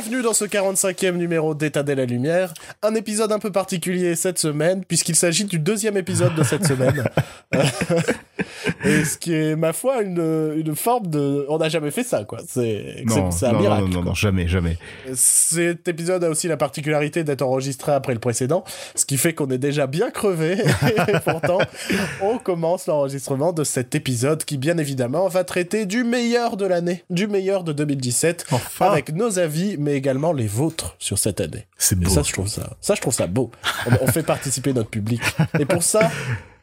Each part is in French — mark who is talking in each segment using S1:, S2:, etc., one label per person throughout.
S1: Bienvenue dans ce 45e numéro d'État de la Lumière, un épisode un peu particulier cette semaine puisqu'il s'agit du deuxième épisode de cette semaine. Et ce qui est, ma foi, une, une forme de... On n'a jamais fait ça, quoi. C'est un
S2: non,
S1: miracle.
S2: Non, non, non, jamais, jamais.
S1: Cet épisode a aussi la particularité d'être enregistré après le précédent, ce qui fait qu'on est déjà bien crevé. Et pourtant, on commence l'enregistrement de cet épisode qui, bien évidemment, va traiter du meilleur de l'année, du meilleur de 2017,
S2: Enfin.
S1: avec nos avis, mais également les vôtres sur cette année.
S2: C'est
S1: Et
S2: beau.
S1: ça, je trouve ça, ça, je trouve ça beau. on, on fait participer notre public. Et pour ça,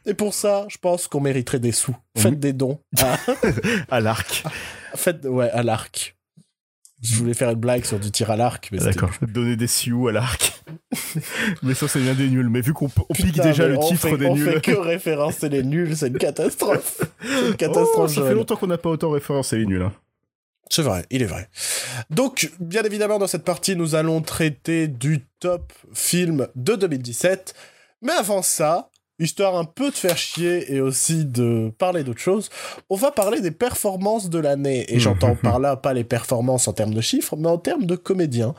S1: et pour ça, je pense qu'on mériterait des sous. Faites des dons. à-
S2: À l'arc.
S1: faites, ouais, à l'arc. Je voulais faire une blague sur du tir à l'arc, mais c'était-
S2: D'accord. Donner des sioux à l'arc. mais ça, c'est bien des nuls. Mais vu qu'on on pique déjà le
S1: on
S2: titre
S1: fait-
S2: des
S1: on
S2: nuls.
S1: fait que référencer les nuls, c'est une catastrophe. Une catastrophe.
S2: Oh, ça fait longtemps qu'on n'a pas autant référencé les nuls. hein.
S1: C'est vrai, il est vrai. Donc, bien évidemment, dans cette partie, nous allons traiter du top film de 2017. Mais avant ça, histoire un peu de faire chier et aussi de parler d'autre chose, on va parler des performances de l'année. Et j'entends par là pas les performances en termes de chiffres, mais en termes de comédien.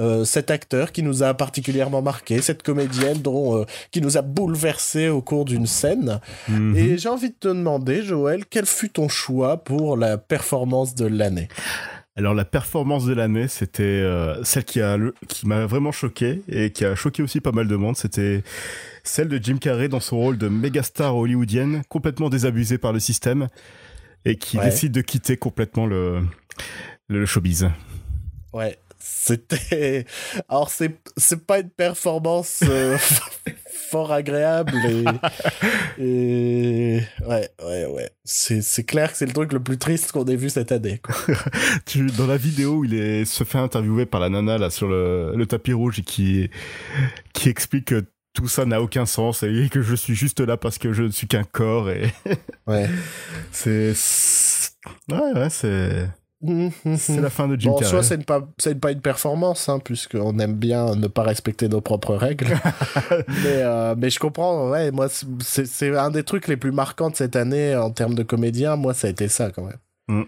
S1: Euh, cet acteur qui nous a particulièrement marqué, cette comédienne dont, euh, qui nous a bouleversé au cours d'une scène.
S2: Mhm.
S1: Et j'ai envie de te demander, Joël, quel fut ton choix pour la performance de l'année?
S2: Alors la performance de l'année, c'était euh, celle qui a le- qui m'a vraiment choqué et qui a choqué aussi pas mal de monde. C'était celle de Jim Carrey dans son rôle de méga star hollywoodienne, complètement désabusée par le système et qui
S1: Ouais.
S2: décide de quitter complètement le le showbiz.
S1: Ouais, c'était. Alors, c'est, c'est pas une performance euh, fort agréable et. et... Ouais, ouais, ouais. C'est, c'est clair que c'est le truc le plus triste qu'on ait vu cette année. Quoi.
S2: Tu, dans la vidéo, il est, se fait interviewer par la nana là sur le, le tapis rouge et qui, qui explique que tout ça n'a aucun sens et que je suis juste là parce que je ne suis qu'un corps et
S1: Ouais.
S2: c'est- ouais, ouais, c'est, c'est la fin de Jim
S1: Bon, en soi, c'est, pas, pas une performance, hein, puisqu'on aime bien ne pas respecter nos propres règles. mais, euh, mais je comprends, ouais, moi, c'est, c'est un des trucs les plus marquants de cette année en termes de comédien. Moi, ça a été ça, quand même.
S2: Mm.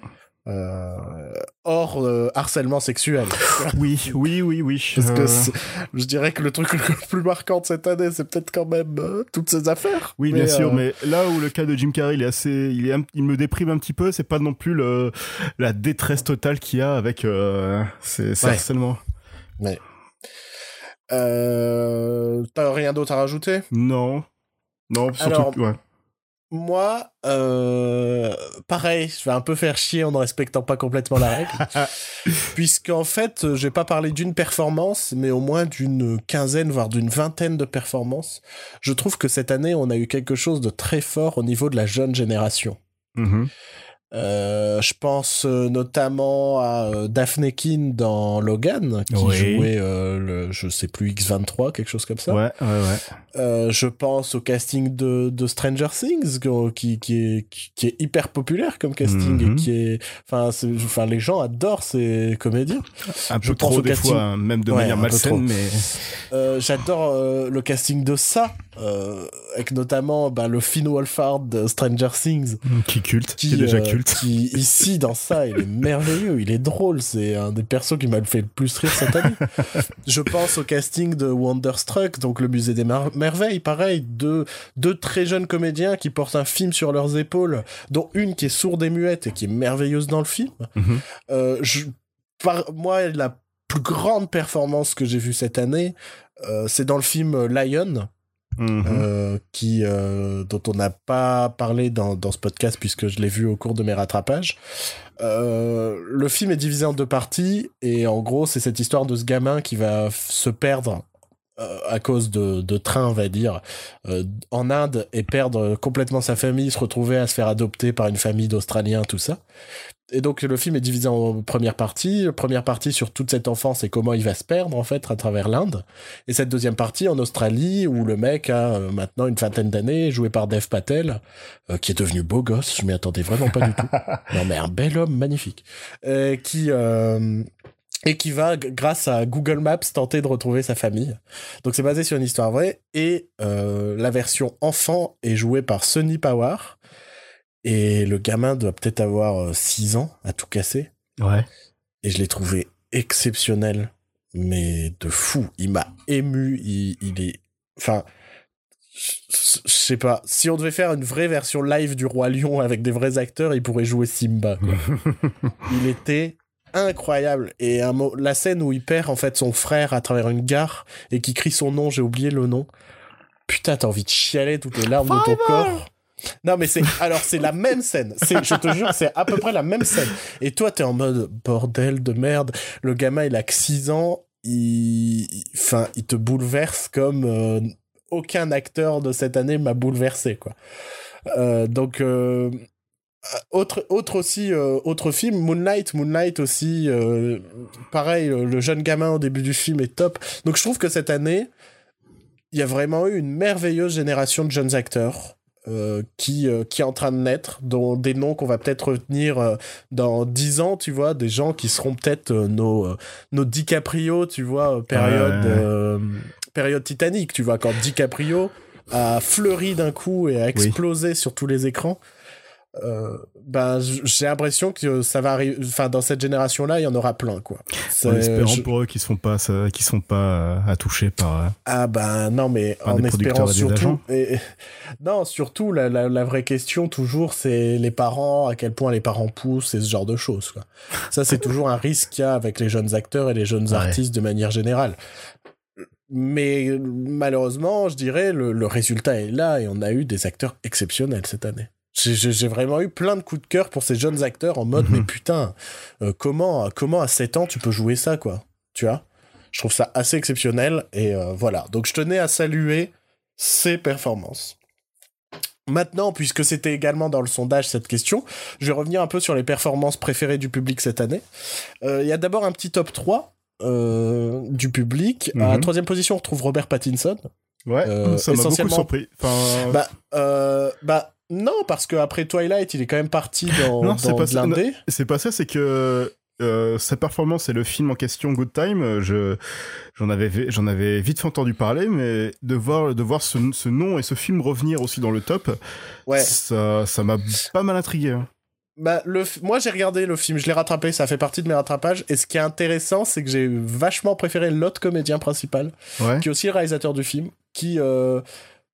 S1: Euh, hors euh, harcèlement sexuel.
S2: Oui, oui, oui, oui.
S1: Parce que
S2: Euh,
S1: je dirais que le truc le plus marquant de cette année, c'est peut-être quand même toutes ces affaires.
S2: Oui, bien sûr, mais là où le cas de Jim Carrey, il est assez, il est, un- il me déprime un petit peu. C'est pas non plus le, la détresse totale qu'il y a avec ces, ces
S1: Ouais.
S2: harcèlements.
S1: euh, T'as rien d'autre à rajouter?
S2: Non, non, surtout,
S1: Alors,
S2: ouais.
S1: Moi, euh, pareil, je vais un peu faire chier en ne respectant pas complètement la règle. Puisqu'en fait, euh, j'ai pas parlé d'une performance, mais au moins d'une quinzaine, voire d'une vingtaine de performances. Je trouve que cette année, on a eu quelque chose de très fort au niveau de la jeune génération.
S2: Mhm.
S1: Euh, je pense euh, notamment à euh, Daphne Keane dans Logan, qui
S2: Oui.
S1: jouait euh, le, je sais plus, X23, quelque chose comme ça.
S2: Ouais, ouais, ouais.
S1: Euh, je pense au casting de, de Stranger Things, qui, est, qui est hyper populaire comme casting
S2: Mhm.
S1: et qui est, enfin, les gens adorent ces comédiens.
S2: Un
S1: Je
S2: peu
S1: pense
S2: trop des
S1: casting.
S2: fois, hein, même de
S1: Ouais,
S2: manière malsaine, mais
S1: J'adore le casting de ça, avec notamment bah, le Finn Wolfhard de Stranger Things.
S2: qui culte, qui, est déjà
S1: euh, qui ici dans ça il est merveilleux il est drôle c'est un des persos qui m'a le fait le plus rire cette année. Je pense au casting de Wonderstruck donc le musée des Mer- merveilles pareil deux deux très jeunes comédiens qui portent un film sur leurs épaules dont une qui est sourde et muette et qui est merveilleuse dans le film.
S2: Mhm.
S1: euh, je, par, moi la plus grande performance que j'ai vue cette année euh, c'est dans le film Lion
S2: Mhm.
S1: euh, qui euh, dont on n'a pas parlé dans, dans ce podcast puisque je l'ai vu au cours de mes rattrapages. Euh, le film est divisé en deux parties et en gros c'est cette histoire de ce gamin qui va se perdre à cause de, de train, on va dire, en Inde et perdre complètement sa famille, se retrouver à se faire adopter par une famille d'Australiens, tout ça. Et donc le film est divisé en première partie. Première partie sur toute cette enfance et comment il va se perdre en fait à travers l'Inde. Et cette deuxième partie en Australie où le mec a euh, maintenant une vingtaine d'années, joué par Dev Patel, euh, qui est devenu beau gosse. Je m'y attendais vraiment pas du tout. Non mais un bel homme magnifique, euh, qui euh, et qui va, grâce à Google Maps, tenter de retrouver sa famille. Donc c'est basé sur une histoire vraie, et la version enfant est jouée par Sonny Power, et le gamin doit peut-être avoir 6 ans à tout casser,
S2: Ouais.
S1: et je l'ai trouvé exceptionnel, mais de fou. Il m'a ému. Il, il est, enfin, je sais pas. Si on devait faire une vraie version live du Roi Lion avec des vrais acteurs, il pourrait jouer Simba. il était incroyable. Et un mot, la scène où il perd en fait son frère à travers une gare et qui crie son nom, j'ai oublié le nom. Putain, t'as envie de chialer toutes les larmes de ton corps. Non mais c'est alors c'est la même scène. Je te jure c'est à peu près la même scène. Et toi t'es en mode bordel de merde. Le gamin il a que 6 ans. Il il te bouleverse comme euh, aucun acteur de cette année m'a bouleversé quoi. Euh, donc euh, autre autre aussi autre film Moonlight Moonlight aussi pareil le jeune gamin au début du film est top. Donc je trouve que cette année il y a vraiment eu une merveilleuse génération de jeunes acteurs euh, qui, euh, qui est en train de naître, dont des noms qu'on va peut-être retenir euh, dans dix ans, tu vois, des gens qui seront peut-être nos, nos DiCaprio, tu vois, période, période Titanic, tu vois, quand DiCaprio a fleuri d'un coup et a explosé sur tous les écrans. Euh, ben j'ai l'impression que ça va arriver enfin dans cette génération là il y en aura plein quoi.
S2: En espérant pour eux qui sont pas qui sont pas euh, à toucher par euh,
S1: ah ben non mais en espérant surtout et, non surtout la, la, vraie question toujours c'est les parents à quel point les parents poussent et ce genre de choses quoi. Ça c'est toujours un risque qu'il y a avec les jeunes acteurs et les jeunes artistes de manière générale. Mais malheureusement je dirais le, le résultat est là et on a eu des acteurs exceptionnels cette année j'ai vraiment eu plein de coups de cœur pour ces jeunes acteurs en mode, mais mhm. putain, euh, comment, comment à 7 ans tu peux jouer ça, quoi Tu vois? Je trouve ça assez exceptionnel et euh, voilà. Donc je tenais à saluer ces performances. Maintenant, puisque c'était également dans le sondage cette question, je vais revenir un peu sur les performances préférées du public cette année. Euh, il y a d'abord un petit top 3 du public. À la mhm. troisième position, on retrouve Robert Pattinson.
S2: Ouais, ça m'a beaucoup surpris. Enfin...
S1: Bah, bah non, parce qu'après Twilight, il est quand même parti dans, non,
S2: c'est pas C'est pas ça, c'est que euh, sa performance et le film en question Good Time, euh, je j'en avais j'en avais vite entendu parler, mais de voir de voir ce, ce, nom et ce film revenir aussi dans le top, ouais. ça ça m'a pas mal intrigué. Hein.
S1: Bah, le moi j'ai regardé le film, je l'ai rattrapé, ça fait partie de mes rattrapages. Et ce qui est intéressant, c'est que j'ai vachement préféré l'autre comédien principal, qui est aussi le réalisateur du film, qui euh,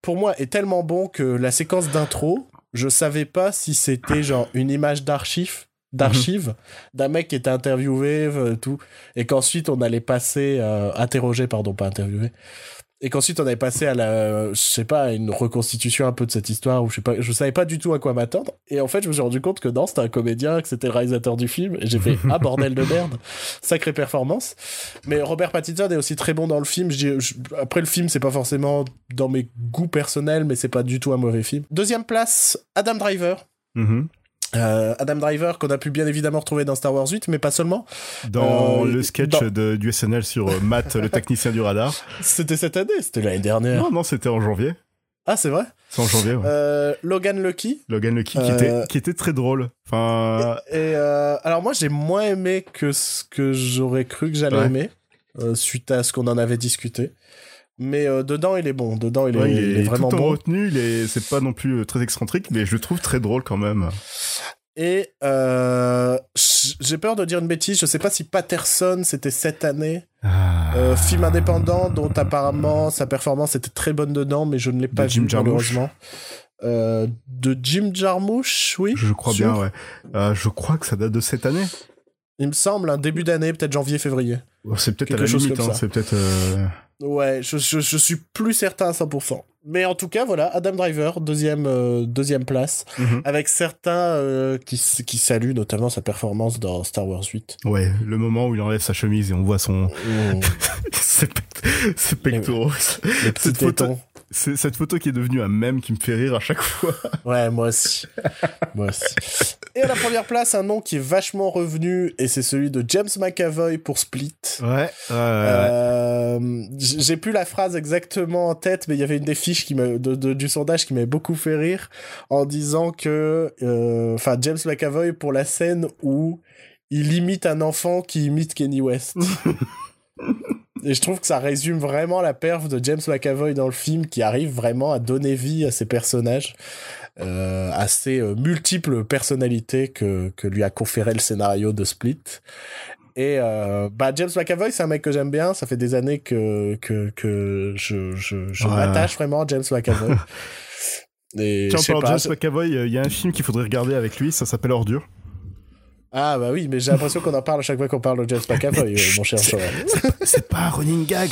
S1: pour moi, est tellement bon que la séquence d'intro, je savais pas si c'était genre une image d'archive d'archives d'un mec qui était interviewé euh, tout et qu'ensuite on allait passer euh, interroger pardon pas interviewer et qu'ensuite on avait passé à la je sais pas une reconstitution un peu de cette histoire où je sais pas je savais pas du tout à quoi m'attendre. Et en fait je me suis rendu compte que non c'était un comédien que c'était le réalisateur du film et j'ai fait ah bordel de merde. Sacrée performance. Mais Robert Pattinson est aussi très bon dans le film. Je après le film c'est pas forcément dans mes goûts personnels mais c'est pas du tout un mauvais film. Deuxième place Adam Driver. Mm-hmm. Euh, Adam Driver qu'on a pu bien évidemment retrouver dans Star Wars 8 mais pas seulement.
S2: Dans euh, le sketch de, du SNL sur euh, Matt le technicien du radar.
S1: C'était cette année c'était l'année dernière.
S2: Non non c'était en janvier.
S1: Ah c'est vrai?
S2: C'est en janvier ouais.
S1: Logan Lucky.
S2: Logan Lucky qui était qui était très drôle. Enfin
S1: et, alors moi j'ai moins aimé que ce que j'aurais cru que j'allais aimer suite à ce qu'on en avait discuté mais euh, dedans il est bon. Dedans il, est, il, est, vraiment tout en
S2: retenu il est c'est pas non plus euh, très excentrique mais je le trouve très drôle quand même.
S1: Et euh, j'ai peur de dire une bêtise. Je sais pas si Patterson c'était cette année ah. film indépendant dont apparemment sa performance était très bonne dedans mais je ne l'ai pas vu malheureusement. De Jim Jarmusch oui.
S2: Je crois bien ouais. Je crois que ça date de cette année.
S1: Il me semble un début d'année peut-être janvier février
S2: c'est peut-être à la limite hein, c'est peut-être
S1: Ouais, je, je, je, suis plus certain à 100%. Mais en tout cas, voilà, Adam Driver, deuxième, euh, deuxième place, mhm. avec certains euh, qui, qui saluent notamment sa performance dans Star Wars 8.
S2: Ouais, le moment où il enlève sa chemise et on voit son... Oh. ses, pectoraux. Les, Cette photo, c'est cette photo qui est devenue un mème qui me fait rire à chaque fois.
S1: Ouais, moi aussi. moi aussi. Et à la première place, un nom qui est vachement revenu, et c'est celui de James McAvoy pour Split.
S2: Ouais.
S1: euh, J'ai plus la phrase exactement en tête, mais il y avait une des fiches qui de, du sondage qui m'avait beaucoup fait rire en disant que, euh, enfin, James McAvoy pour la scène où il imite un enfant qui imite Kenny West. Et je trouve que ça résume vraiment la perf de James McAvoy dans le film qui arrive vraiment à donner vie à ses personnages, euh, à ces euh, multiples personnalités que, que lui a conféré le scénario de Split. Et euh, bah James McAvoy, c'est un mec que j'aime bien. Ça fait des années que que, que je je, je m'attache vraiment à James McAvoy.
S2: Et Tiens, on parle de James McAvoy. Il y a un film qu'il faudrait regarder avec lui. Ça s'appelle Ordure.
S1: Ah bah oui, mais j'ai l'impression qu'on en parle à chaque fois qu'on parle de James McAvoy, euh, mon cher
S2: C'est pas un running gag.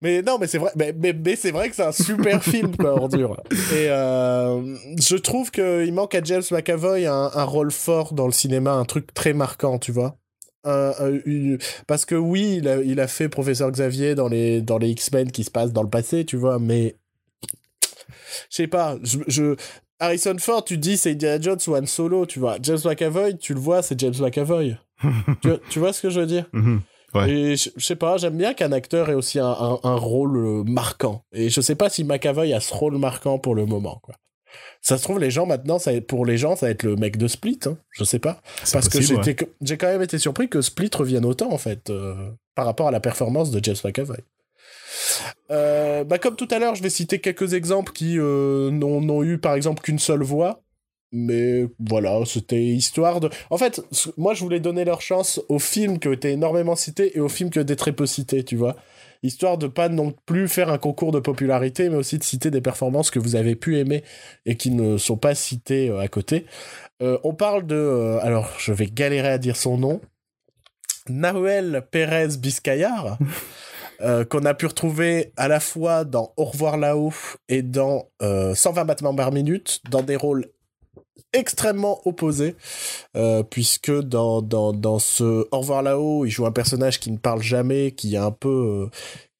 S1: Mais non, mais c'est vrai, mais, mais, c'est vrai que c'est un super film, quoi, ordure. Et euh, je trouve qu'il manque à James McAvoy un, un, rôle fort dans le cinéma, un truc très marquant, tu vois. parce que oui, il a, il a, fait Professeur Xavier dans les, dans les X-Men qui se passent dans le passé, tu vois, mais je sais pas, je, je, Harrison Ford, tu dis c'est Indiana Jones ou Han Solo, tu vois. James McAvoy, tu le vois, c'est James McAvoy. tu, vois ce que je veux dire? Mhm. Et je, sais pas, j'aime bien qu'un acteur ait aussi un, un, rôle euh, marquant. Et je sais pas si McAvoy a ce rôle marquant pour le moment, quoi. Ça se trouve, les gens maintenant, ça, pour les gens, ça va être le mec de Split. Hein. Je sais pas. Parce que j'ai quand même été surpris que Split revienne autant, en fait, euh, par rapport à la performance de James McAvoy. Euh, bah comme tout à l'heure, je vais citer quelques exemples qui euh, n'ont eu par exemple qu'une seule voix. Mais voilà, c'était histoire de. En fait, moi je voulais donner leur chance aux films qui ont été énormément cités et aux films qui ont été très peu cités, tu vois. Histoire de pas non plus faire un concours de popularité, mais aussi de citer des performances que vous avez pu aimer et qui ne sont pas citées euh, à côté. on parle de. alors, je vais galérer à dire son nom. Nahuel Pérez Biscayar. Euh, qu'on a pu retrouver à la fois dans Au revoir là-haut et dans 120 euh, battements par minute, dans des rôles extrêmement opposés, euh, puisque dans, dans, dans ce Au revoir là-haut, il joue un personnage qui ne parle jamais, qui est un peu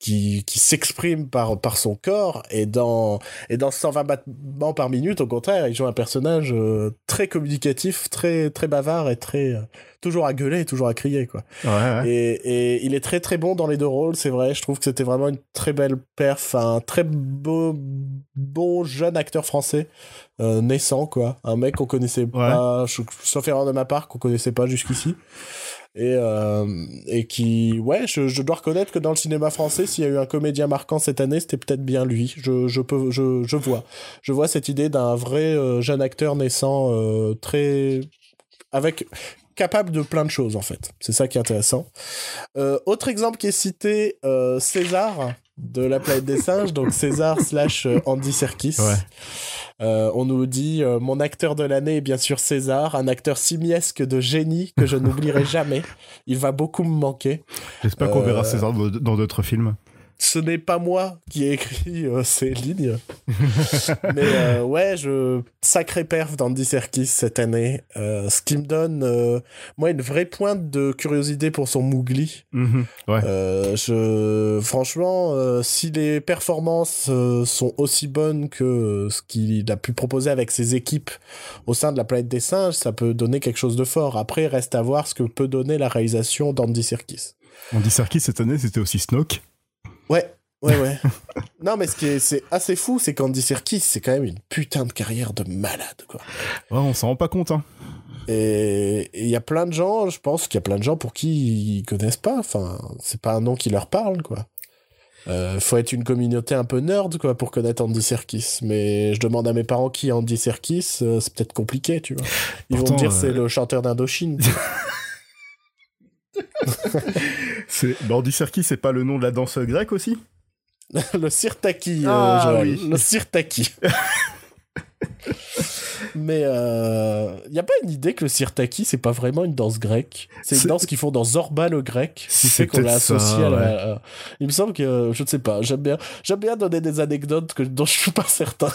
S1: qui, qui s'exprime par, par son corps et dans, et dans 120 battements par minute, au contraire, il joue un personnage euh, très communicatif, très, très bavard et très, euh, toujours à gueuler toujours à crier, quoi.
S2: Ouais,
S1: Et, et, il est très très bon dans les deux rôles, c'est vrai. Je trouve que c'était vraiment une très belle perf, un très beau, bon jeune acteur français, euh, naissant, quoi. Un mec qu'on connaissait pas, sauf erreur de ma part, qu'on connaissait pas jusqu'ici. Et euh, et qui ouais je, je, dois reconnaître que dans le cinéma français s'il y a eu un comédien marquant cette année c'était peut-être bien lui. Je, je peux je, je vois. Je vois cette idée d'un vrai euh, jeune acteur naissant très avec capable de plein de choses en fait. C'est ça qui est intéressant. Euh, autre exemple qui est cité César de la planète des singes donc César slash Andy Serkis ouais. Euh, on nous dit euh, mon acteur de l'année est bien sûr César, un acteur simiesque de génie que je n'oublierai jamais. Il va beaucoup me manquer.
S2: J'espère qu'on verra euh, César dans d'autres films
S1: ce n'est pas moi qui ai écrit euh, ces lignes. Mais euh, ouais, je sacré perf d'Andy Serkis cette année. Euh, ce qui me donne, moi, une vraie pointe de curiosité pour son Mougli.
S2: Mhm, ouais.
S1: je, franchement, si les performances sont aussi bonnes que ce qu'il a pu proposer avec ses équipes au sein de la planète des singes, ça peut donner quelque chose de fort. Après, reste à voir ce que peut donner la réalisation d'Andy Serkis.
S2: Andy Serkis cette année, c'était aussi Snoke.
S1: Ouais, ouais, ouais. non, mais ce qui est c'est assez fou, c'est qu'Andy Serkis, c'est quand même une putain de carrière de malade, quoi.
S2: Ouais, on s'en rend pas compte, hein.
S1: Et il y a plein de gens, je pense qu'il y a plein de gens pour qui ils connaissent pas. Enfin, c'est pas un nom qui leur parle, quoi. Euh, faut être une communauté un peu nerd, quoi, pour connaître Andy Serkis. Mais je demande à mes parents qui est Andy Serkis, euh, c'est peut-être compliqué, tu vois. Ils vont me dire c'est euh, le chanteur d'Indochine.
S2: c'est Serkis, c'est pas le nom de la danse grecque aussi
S1: Le sirtaki, euh, ah, oui. le sirtaki. Mais il euh, y a pas une idée que le sirtaki c'est pas vraiment une danse grecque? C'est une danse qu'ils font dans Zorba le grec, qui fait qu'on l'a associé à la. Il me semble que je ne sais pas. J'aime bien, j'aime bien donner des anecdotes que, dont je suis pas certain.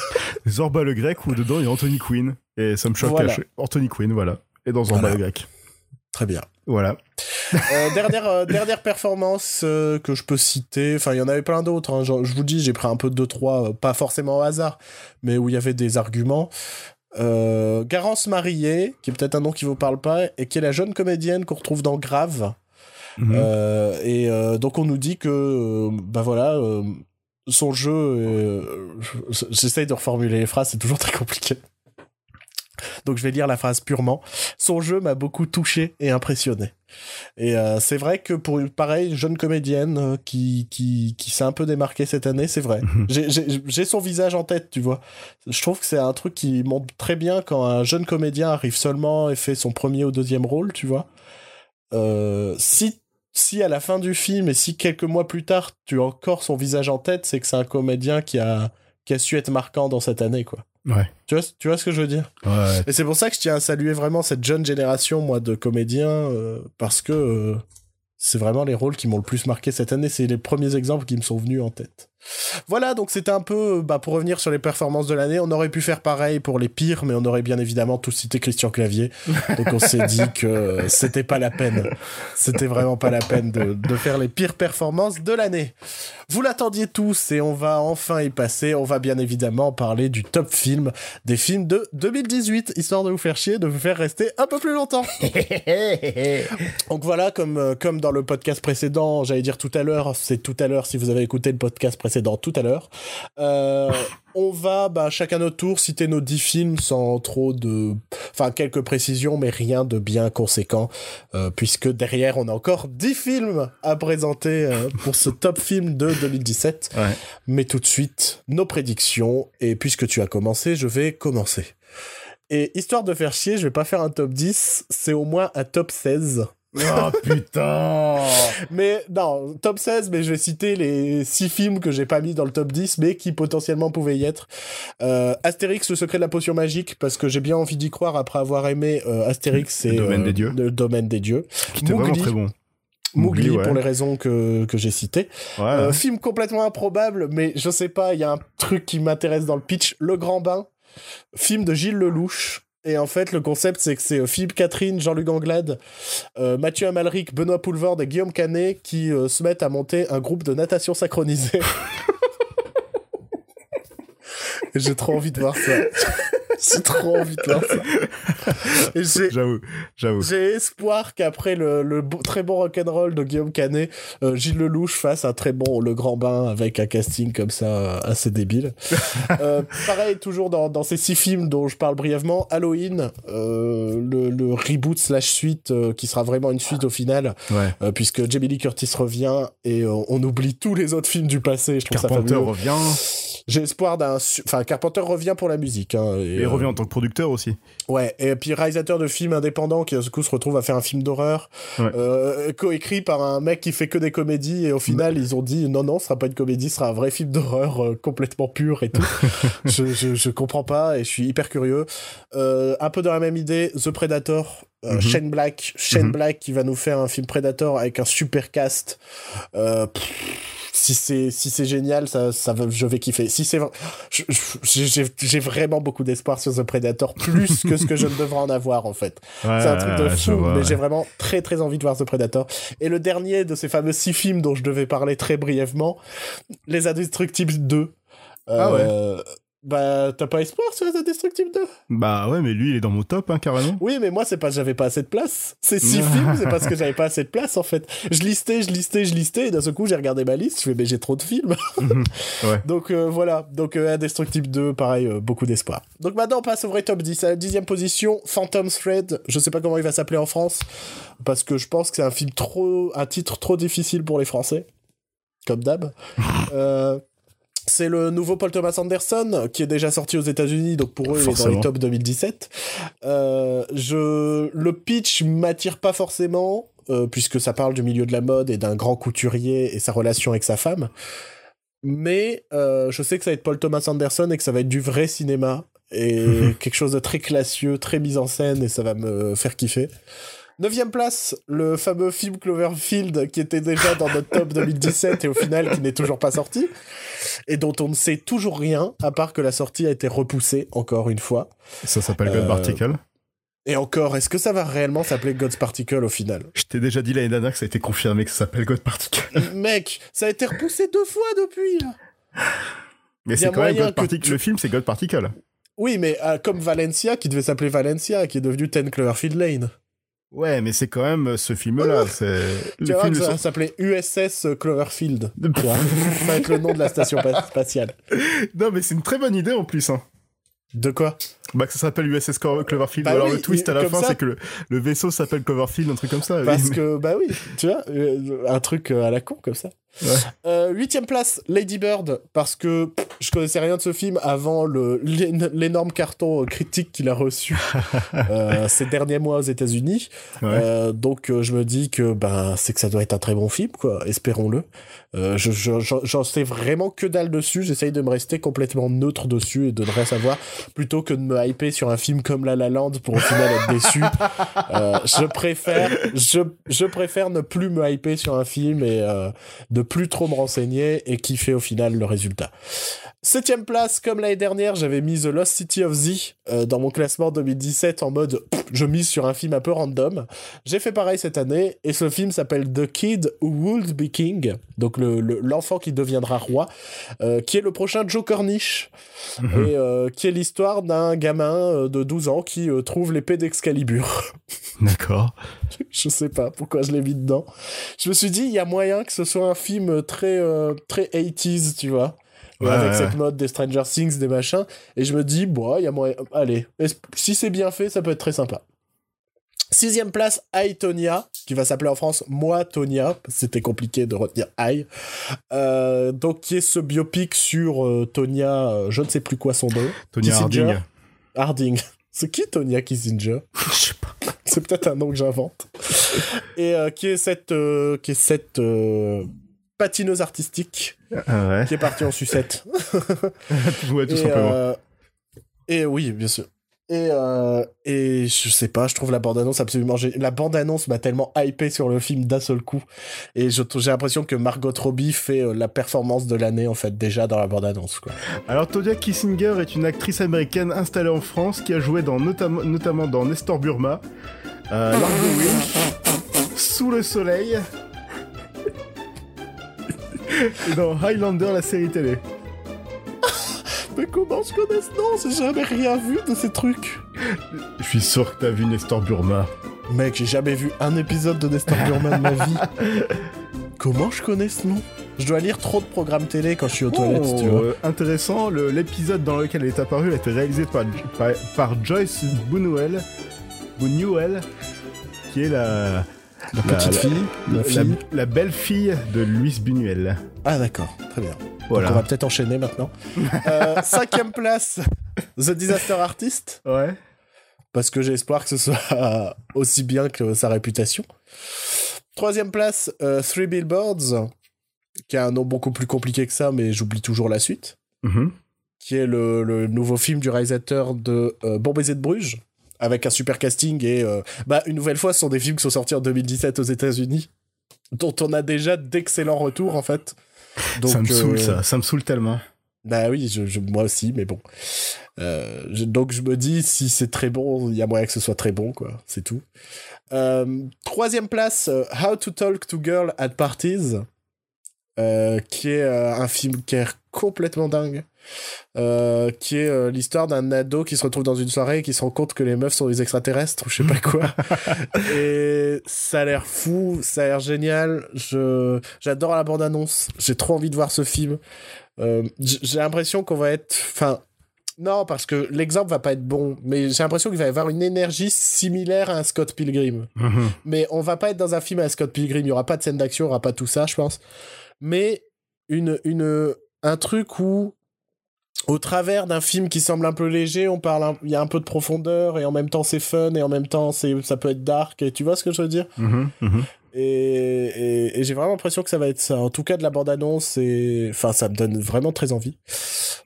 S2: Zorba le grec où dedans il y a Anthony Quinn et ça me choque. Anthony Quinn, voilà, et dans Zorba le grec.
S1: Très bien.
S2: Voilà.
S1: Euh, dernière, euh, dernière performance euh, que je peux citer, enfin il y en avait plein d'autres, hein. je, vous dis j'ai pris un peu de 2-3, pas forcément au hasard, mais où il y avait des arguments. Garance Marillet, qui est peut-être un nom qui vous parle pas, et qui est la jeune comédienne qu'on retrouve dans Grave. Mhm. et donc on nous dit que, bah voilà, son jeu, j'essaye de reformuler les phrases, c'est toujours très compliqué. Donc je vais lire la phrase purement. Son jeu m'a beaucoup touché et impressionné. Et euh, c'est vrai que pour une pareille jeune comédienne euh, qui, qui, qui s'est un peu démarquée cette année, c'est vrai. Mhm. J'ai son visage en tête, tu vois. Je trouve que c'est un truc qui montre très bien quand un jeune comédien arrive seulement et fait son premier ou deuxième rôle, tu vois. euh, si si à la fin du film et si quelques mois plus tard tu as encore son visage en tête, c'est que c'est un comédien qui a qui a su être marquant dans cette année, quoi.
S2: Ouais.
S1: Tu vois, tu vois ce que je veux dire?
S2: Ouais.
S1: Et c'est pour ça que je tiens à saluer vraiment cette jeune génération, moi, de comédiens, euh, parce que euh, c'est vraiment les rôles qui m'ont le plus marqué cette année. C'est les premiers exemples qui me sont venus en tête. Voilà, donc c'était un peu, bah, pour revenir sur les performances de l'année, on aurait pu faire pareil pour les pires, mais on aurait bien évidemment tous cité Christian Clavier. Donc on s'est dit que c'était pas la peine. C'était vraiment pas la peine de, de faire les pires performances de l'année. Vous l'attendiez tous et on va enfin y passer. On va bien évidemment parler du top film des films de 2018, histoire de vous faire chier, de vous faire rester un peu plus longtemps. Donc voilà, comme, euh, comme dans le podcast précédent, j'allais dire tout à l'heure, c'est tout à l'heure si vous avez écouté le podcast précédent tout à l'heure. Euh, on va bah, chacun notre tour citer nos 10 films sans trop de... Enfin, quelques précisions, mais rien de bien conséquent, euh, puisque derrière, on a encore 10 films à présenter euh, pour ce top film de 2017.
S2: Ouais.
S1: Mais tout de suite, nos prédictions, et puisque tu as commencé, je vais commencer. Et histoire de faire chier, je vais pas faire un top 10, c'est au moins un top 16.
S2: Oh putain
S1: Mais non, top 16, mais je vais citer les 6 films que j'ai pas mis dans le top 10, mais qui potentiellement pouvaient y être. Euh, Astérix, le secret de la potion magique, parce que j'ai bien envie d'y croire après avoir aimé euh, Astérix et
S2: Le domaine
S1: euh,
S2: des dieux.
S1: le domaine des dieux.
S2: C'était vraiment
S1: Mowgli.
S2: très bon.
S1: Mowgli,
S2: Mowgli, ouais.
S1: pour les raisons que, que j'ai citées.
S2: Ouais.
S1: Film complètement improbable, mais je sais pas, il y a un truc qui m'intéresse dans le pitch. Le Grand Bain, film de Gilles Lelouch. Et en fait, le concept, c'est que c'est euh, Philippe Catherine, Jean-Luc Anglade, euh, Mathieu Amalric, Benoît Poulvord et Guillaume Canet qui euh, se mettent à monter un groupe de natation synchronisée. J'ai trop envie de voir ça. J'ai trop envie de voir ça.
S2: J'avoue, j'avoue.
S1: j'ai espoir qu'après le, le beau- très bon rock'n'roll de Guillaume Canet, euh, Gilles Lelouch fasse un très bon Le Grand Bain avec un casting comme ça euh, assez débile. Euh, pareil, toujours dans, dans ces six films dont je parle brièvement, Halloween, le, le reboot slash suite qui sera vraiment une suite au final,
S2: Ouais.
S1: puisque Jamie Lee Curtis revient et on oublie tous les autres films du passé. Je trouve
S2: Carpenter
S1: ça fabuleux.
S2: revient.
S1: J'ai espoir d'un... Enfin, Carpenter revient pour la musique. Hein, et,
S2: Et il revient en tant que producteur aussi.
S1: Ouais, et puis réalisateur de films indépendants qui, du coup, se retrouve à faire un film d'horreur,
S2: Ouais.
S1: euh, coécrit par un mec qui fait que des comédies, et au final, ils ont dit non, non, ce sera pas une comédie, ce sera un vrai film d'horreur euh, complètement pur et tout. je, je, je comprends pas, et je suis hyper curieux. Euh, un peu dans la même idée, The Predator. euh,
S2: Mhm.
S1: Shane Black, Shane
S2: Mhm.
S1: Black qui va nous faire un film Predator avec un super cast. Euh, pff, si c'est si c'est génial, ça ça je vais kiffer. Si c'est j'ai vraiment beaucoup d'espoir sur The Predator plus que ce que je ne devrais en avoir en fait. C'est un truc de fou,
S2: vois,
S1: mais
S2: ouais.
S1: j'ai vraiment très très envie de voir The Predator. Et le dernier de ces fameux six films dont je devais parler très brièvement, Les Indestructibles 2.
S2: Ah ouais.
S1: Euh, Bah, t'as pas espoir sur Les Indestructibles 2
S2: Bah ouais, mais lui, il est dans mon top, hein, carrément.
S1: Oui, mais moi, c'est pas que j'avais pas assez de place. Ces six films, c'est parce que j'avais pas assez de place, en fait. Je listais, je listais, je listais, et d'un seul coup, j'ai regardé ma liste, je fais, mais j'ai trop de films.
S2: Ouais.
S1: Donc euh, voilà, donc euh, Indestructible 2, pareil, euh, beaucoup d'espoir. Donc maintenant, on passe au vrai top 10. À la dixième position, Phantom Thread. Je sais pas comment il va s'appeler en France, parce que je pense que c'est un film trop, un titre trop difficile pour les Français, comme d'hab. euh, c'est le nouveau Paul Thomas Anderson qui est déjà sorti aux États-Unis, donc pour eux, il est dans
S2: Forcément.
S1: les top 2017. Euh, je, le pitch m'attire pas forcément, euh, puisque ça parle du milieu de la mode et d'un grand couturier et sa relation avec sa femme. Mais euh, je sais que ça va être Paul Thomas Anderson et que ça va être du vrai cinéma et quelque chose de très classieux, très mis en scène et ça va me faire kiffer. Neuvième place, le fameux film Cloverfield qui était déjà dans notre top 2017 et au final qui n'est toujours pas sorti et dont on ne sait toujours rien à part que la sortie a été repoussée encore une fois.
S2: Ça s'appelle God
S1: Euh,
S2: Particle.
S1: Et encore, est-ce que ça va réellement s'appeler God's Particle au final?
S2: Je t'ai déjà dit l'année dernière que ça a été confirmé que ça s'appelle God Particle.
S1: Mec, ça a été repoussé deux fois depuis là.
S2: Mais c'est quand même God Particle.
S1: tu-
S2: Le film, c'est God Particle.
S1: Oui, mais euh, comme Valencia qui devait s'appeler Valencia qui est devenu 10 Cloverfield Lane.
S2: Ouais, mais c'est quand même euh, ce film-là. C'est
S1: Tu vois
S2: film.
S1: ça s'appelait USS Cloverfield. Tu vois ça va être le nom de la station pa- spatiale.
S2: Non, mais c'est une très bonne idée en plus. Hein.
S1: De quoi?
S2: Bah que ça s'appelle USS Clo- Cloverfield.
S1: Bah
S2: alors
S1: oui,
S2: le twist à la fin,
S1: ça.
S2: c'est que le, le vaisseau s'appelle Cloverfield, un truc comme ça.
S1: Parce
S2: oui.
S1: que, bah oui, tu vois, euh, un truc euh, à la con comme ça.
S2: Ouais.
S1: Euh, Huitième place, Lady Bird, parce que pff, je connaissais rien de ce film avant le l'énorme carton critique qu'il a reçu euh, ces derniers mois aux États-Unis. Euh, donc je me dis que ben c'est que ça doit être un très bon film quoi, espérons-le. Euh, je, j'en sais vraiment que dalle dessus. J'essaye de me rester complètement neutre dessus et de ne rien savoir plutôt que de me hyper sur un film comme La La Land pour au final être déçu. euh, je préfère, je, je préfère ne plus me hyper sur un film et euh, de plus trop me renseigner et kiffer au final le résultat. Septième place, comme l'année dernière, j'avais mis The Lost City of Z euh, dans mon classement 2017 en mode je mise sur un film un peu random. J'ai fait pareil cette année et ce film s'appelle The Kid Who Would Be King, donc l'enfant le, qui deviendra roi, euh, qui est le prochain Joe Cornish mhm. et euh, qui est l'histoire d'un gamin de 12 ans qui trouve l'épée d'Excalibur.
S2: D'accord.
S1: je sais pas pourquoi je l'ai mis dedans. Je me suis dit il y a moyen que ce soit un film très très 80s, tu vois avec cette mode des Stranger Things, des machins. Et je me dis, bon, il y a moyen. Allez, si c'est bien fait, ça peut être très sympa. Sixième place, I, Tonya, qui va s'appeler en France Moi Tonya, c'était compliqué de retenir I. Euh, donc, qui est ce biopic sur euh, Tonya, euh, je ne sais plus quoi son nom.
S2: Tonya Harding.
S1: Harding. C'est qui Tonya Kissinger?
S2: Je sais pas.
S1: C'est peut-être un nom que j'invente. Et qui est cette, qui est cette patineuse artistique
S2: ah
S1: qui est partie en sucette.
S2: ouais, tout et, simplement. Euh,
S1: et oui, bien sûr. Et, euh, et je sais pas, je trouve la bande-annonce absolument... La bande-annonce m'a tellement hypé sur le film d'un seul coup. Et j'ai l'impression que Margot Robbie fait euh, la performance de l'année, en fait, déjà dans la bande-annonce.
S2: Alors, Todia Kissinger est une actrice américaine installée en France qui a joué dans, notamment dans Nestor Burma, euh, Sous le soleil, et dans Highlander, la série télé.
S1: Mais comment je connais ce nom? J'ai jamais rien vu de ces trucs.
S2: Je suis sûr que t'as vu Nestor Burma.
S1: Mec, j'ai jamais vu un épisode de Nestor Burma de ma vie. Comment je connais ce nom? Je dois lire trop de programmes télé quand je suis aux toilettes, tu vois.
S2: Euh, intéressant, l'épisode dans lequel elle est apparue a été réalisé par, par, Joyce Bunuel, Bunuel, qui est la,
S1: la petite fille,
S2: la, belle fille de Luis Buñuel.
S1: Ah d'accord, très bien. Voilà. on va peut-être enchaîner maintenant. euh, cinquième place, The Disaster Artist.
S2: Ouais.
S1: Parce que j'ai espoir que ce soit aussi bien que sa réputation. Troisième place, euh, Three Billboards, qui a un nom beaucoup plus compliqué que ça, mais j'oublie toujours la suite.
S2: Mm-hmm.
S1: Qui est le, nouveau film du réalisateur de euh, Bon baiser de Bruges avec un super casting et euh, bah une nouvelle fois ce sont des films qui sont sortis en 2017 aux États-Unis dont on a déjà d'excellents retours en fait.
S2: Donc, ça me saoule euh, ça, ça me saoule tellement.
S1: Bah oui, je, moi aussi, mais bon. Euh, donc je me dis si c'est très bon, il y a moyen que ce soit très bon quoi, c'est tout. troisième place, How to Talk to Girl at Parties, qui est un film qui est complètement dingue. Euh, qui est euh, l'histoire d'un ado qui se retrouve dans une soirée et qui se rend compte que les meufs sont des extraterrestres ou je sais pas quoi. et ça a l'air fou, ça a l'air génial. Je j'adore la bande annonce. J'ai trop envie de voir ce film. Euh, j'ai l'impression qu'on va être, enfin. Non, parce que l'exemple va pas être bon, mais j'ai l'impression qu'il va y avoir une énergie similaire à un Scott Pilgrim.
S2: Mhm.
S1: Mais on va pas être dans un film à Scott Pilgrim, il y aura pas de scène d'action, il y aura pas tout ça, je pense. Mais une, une, un truc où au travers d'un film qui semble un peu léger, on parle, il y a un peu de profondeur et en même temps c'est fun et en même temps c'est, ça peut être dark et tu vois ce que je veux dire?
S2: Mm-hmm, mm-hmm.
S1: Et, j'ai vraiment l'impression que ça va être ça. En tout cas de la bande annonce et enfin ça me donne vraiment très envie.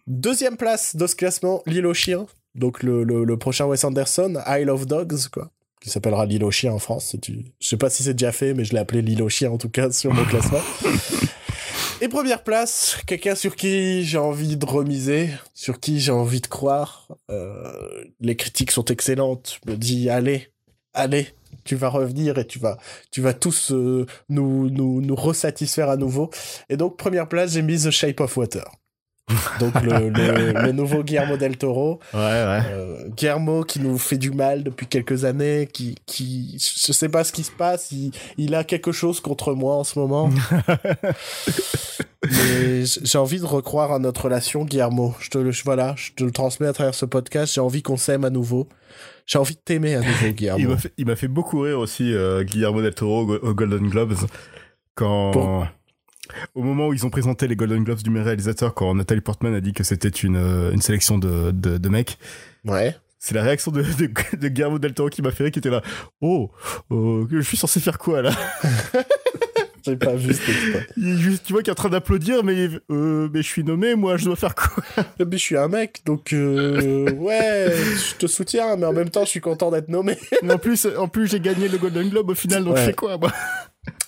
S1: Deuxième place de ce classement, L'île aux chiens. Donc le, le, prochain Wes Anderson, Isle of Dogs quoi qui s'appellera L'île aux chiens en France. Tu... Je sais pas si c'est déjà fait, mais je l'ai appelé L'île aux chiens en tout cas sur mon classement. Et première place, quelqu'un sur qui j'ai envie de remiser, sur qui j'ai envie de croire. Euh, les critiques sont excellentes. Me dis, allez, allez, tu vas revenir et tu vas, tu vas tous euh, nous, nous, nous resatisfaire à nouveau. Et donc, première place, j'ai mis The Shape of Water. Donc le, le, nouveau Guillermo del Toro.
S2: Ouais, ouais.
S1: Euh, Guillermo qui nous fait du mal depuis quelques années, qui, qui, je sais pas ce qui se passe, il, il a quelque chose contre moi en ce moment. Mais j'ai envie de recroire à notre relation, Guillermo. Je te le, voilà, je te le transmets à travers ce podcast. J'ai envie qu'on s'aime à nouveau. J'ai envie de t'aimer à nouveau, Guillermo.
S2: il m'a fait, beaucoup rire aussi, euh, Guillermo del Toro au Golden Globes. Quand, Au moment où ils ont présenté les Golden Globes du meilleur réalisateur, quand Nathalie Portman a dit que c'était une, euh, une sélection de, de, de mecs,
S1: Ouais.
S2: c'est la réaction de, de, de Guillermo del Toro qui m'a fait rire, qui était là. Oh, oh, je suis censé faire quoi là?
S1: J'ai pas vu
S2: Tu vois qu'il est en train d'applaudir, mais, euh, mais je suis nommé, moi je dois faire quoi?
S1: Mais je suis un mec, donc euh, ouais, je te soutiens, mais en même temps, je suis content d'être nommé.
S2: Mais en plus, en plus j'ai gagné le Golden Globe au final, donc
S1: Ouais.
S2: je fais quoi moi?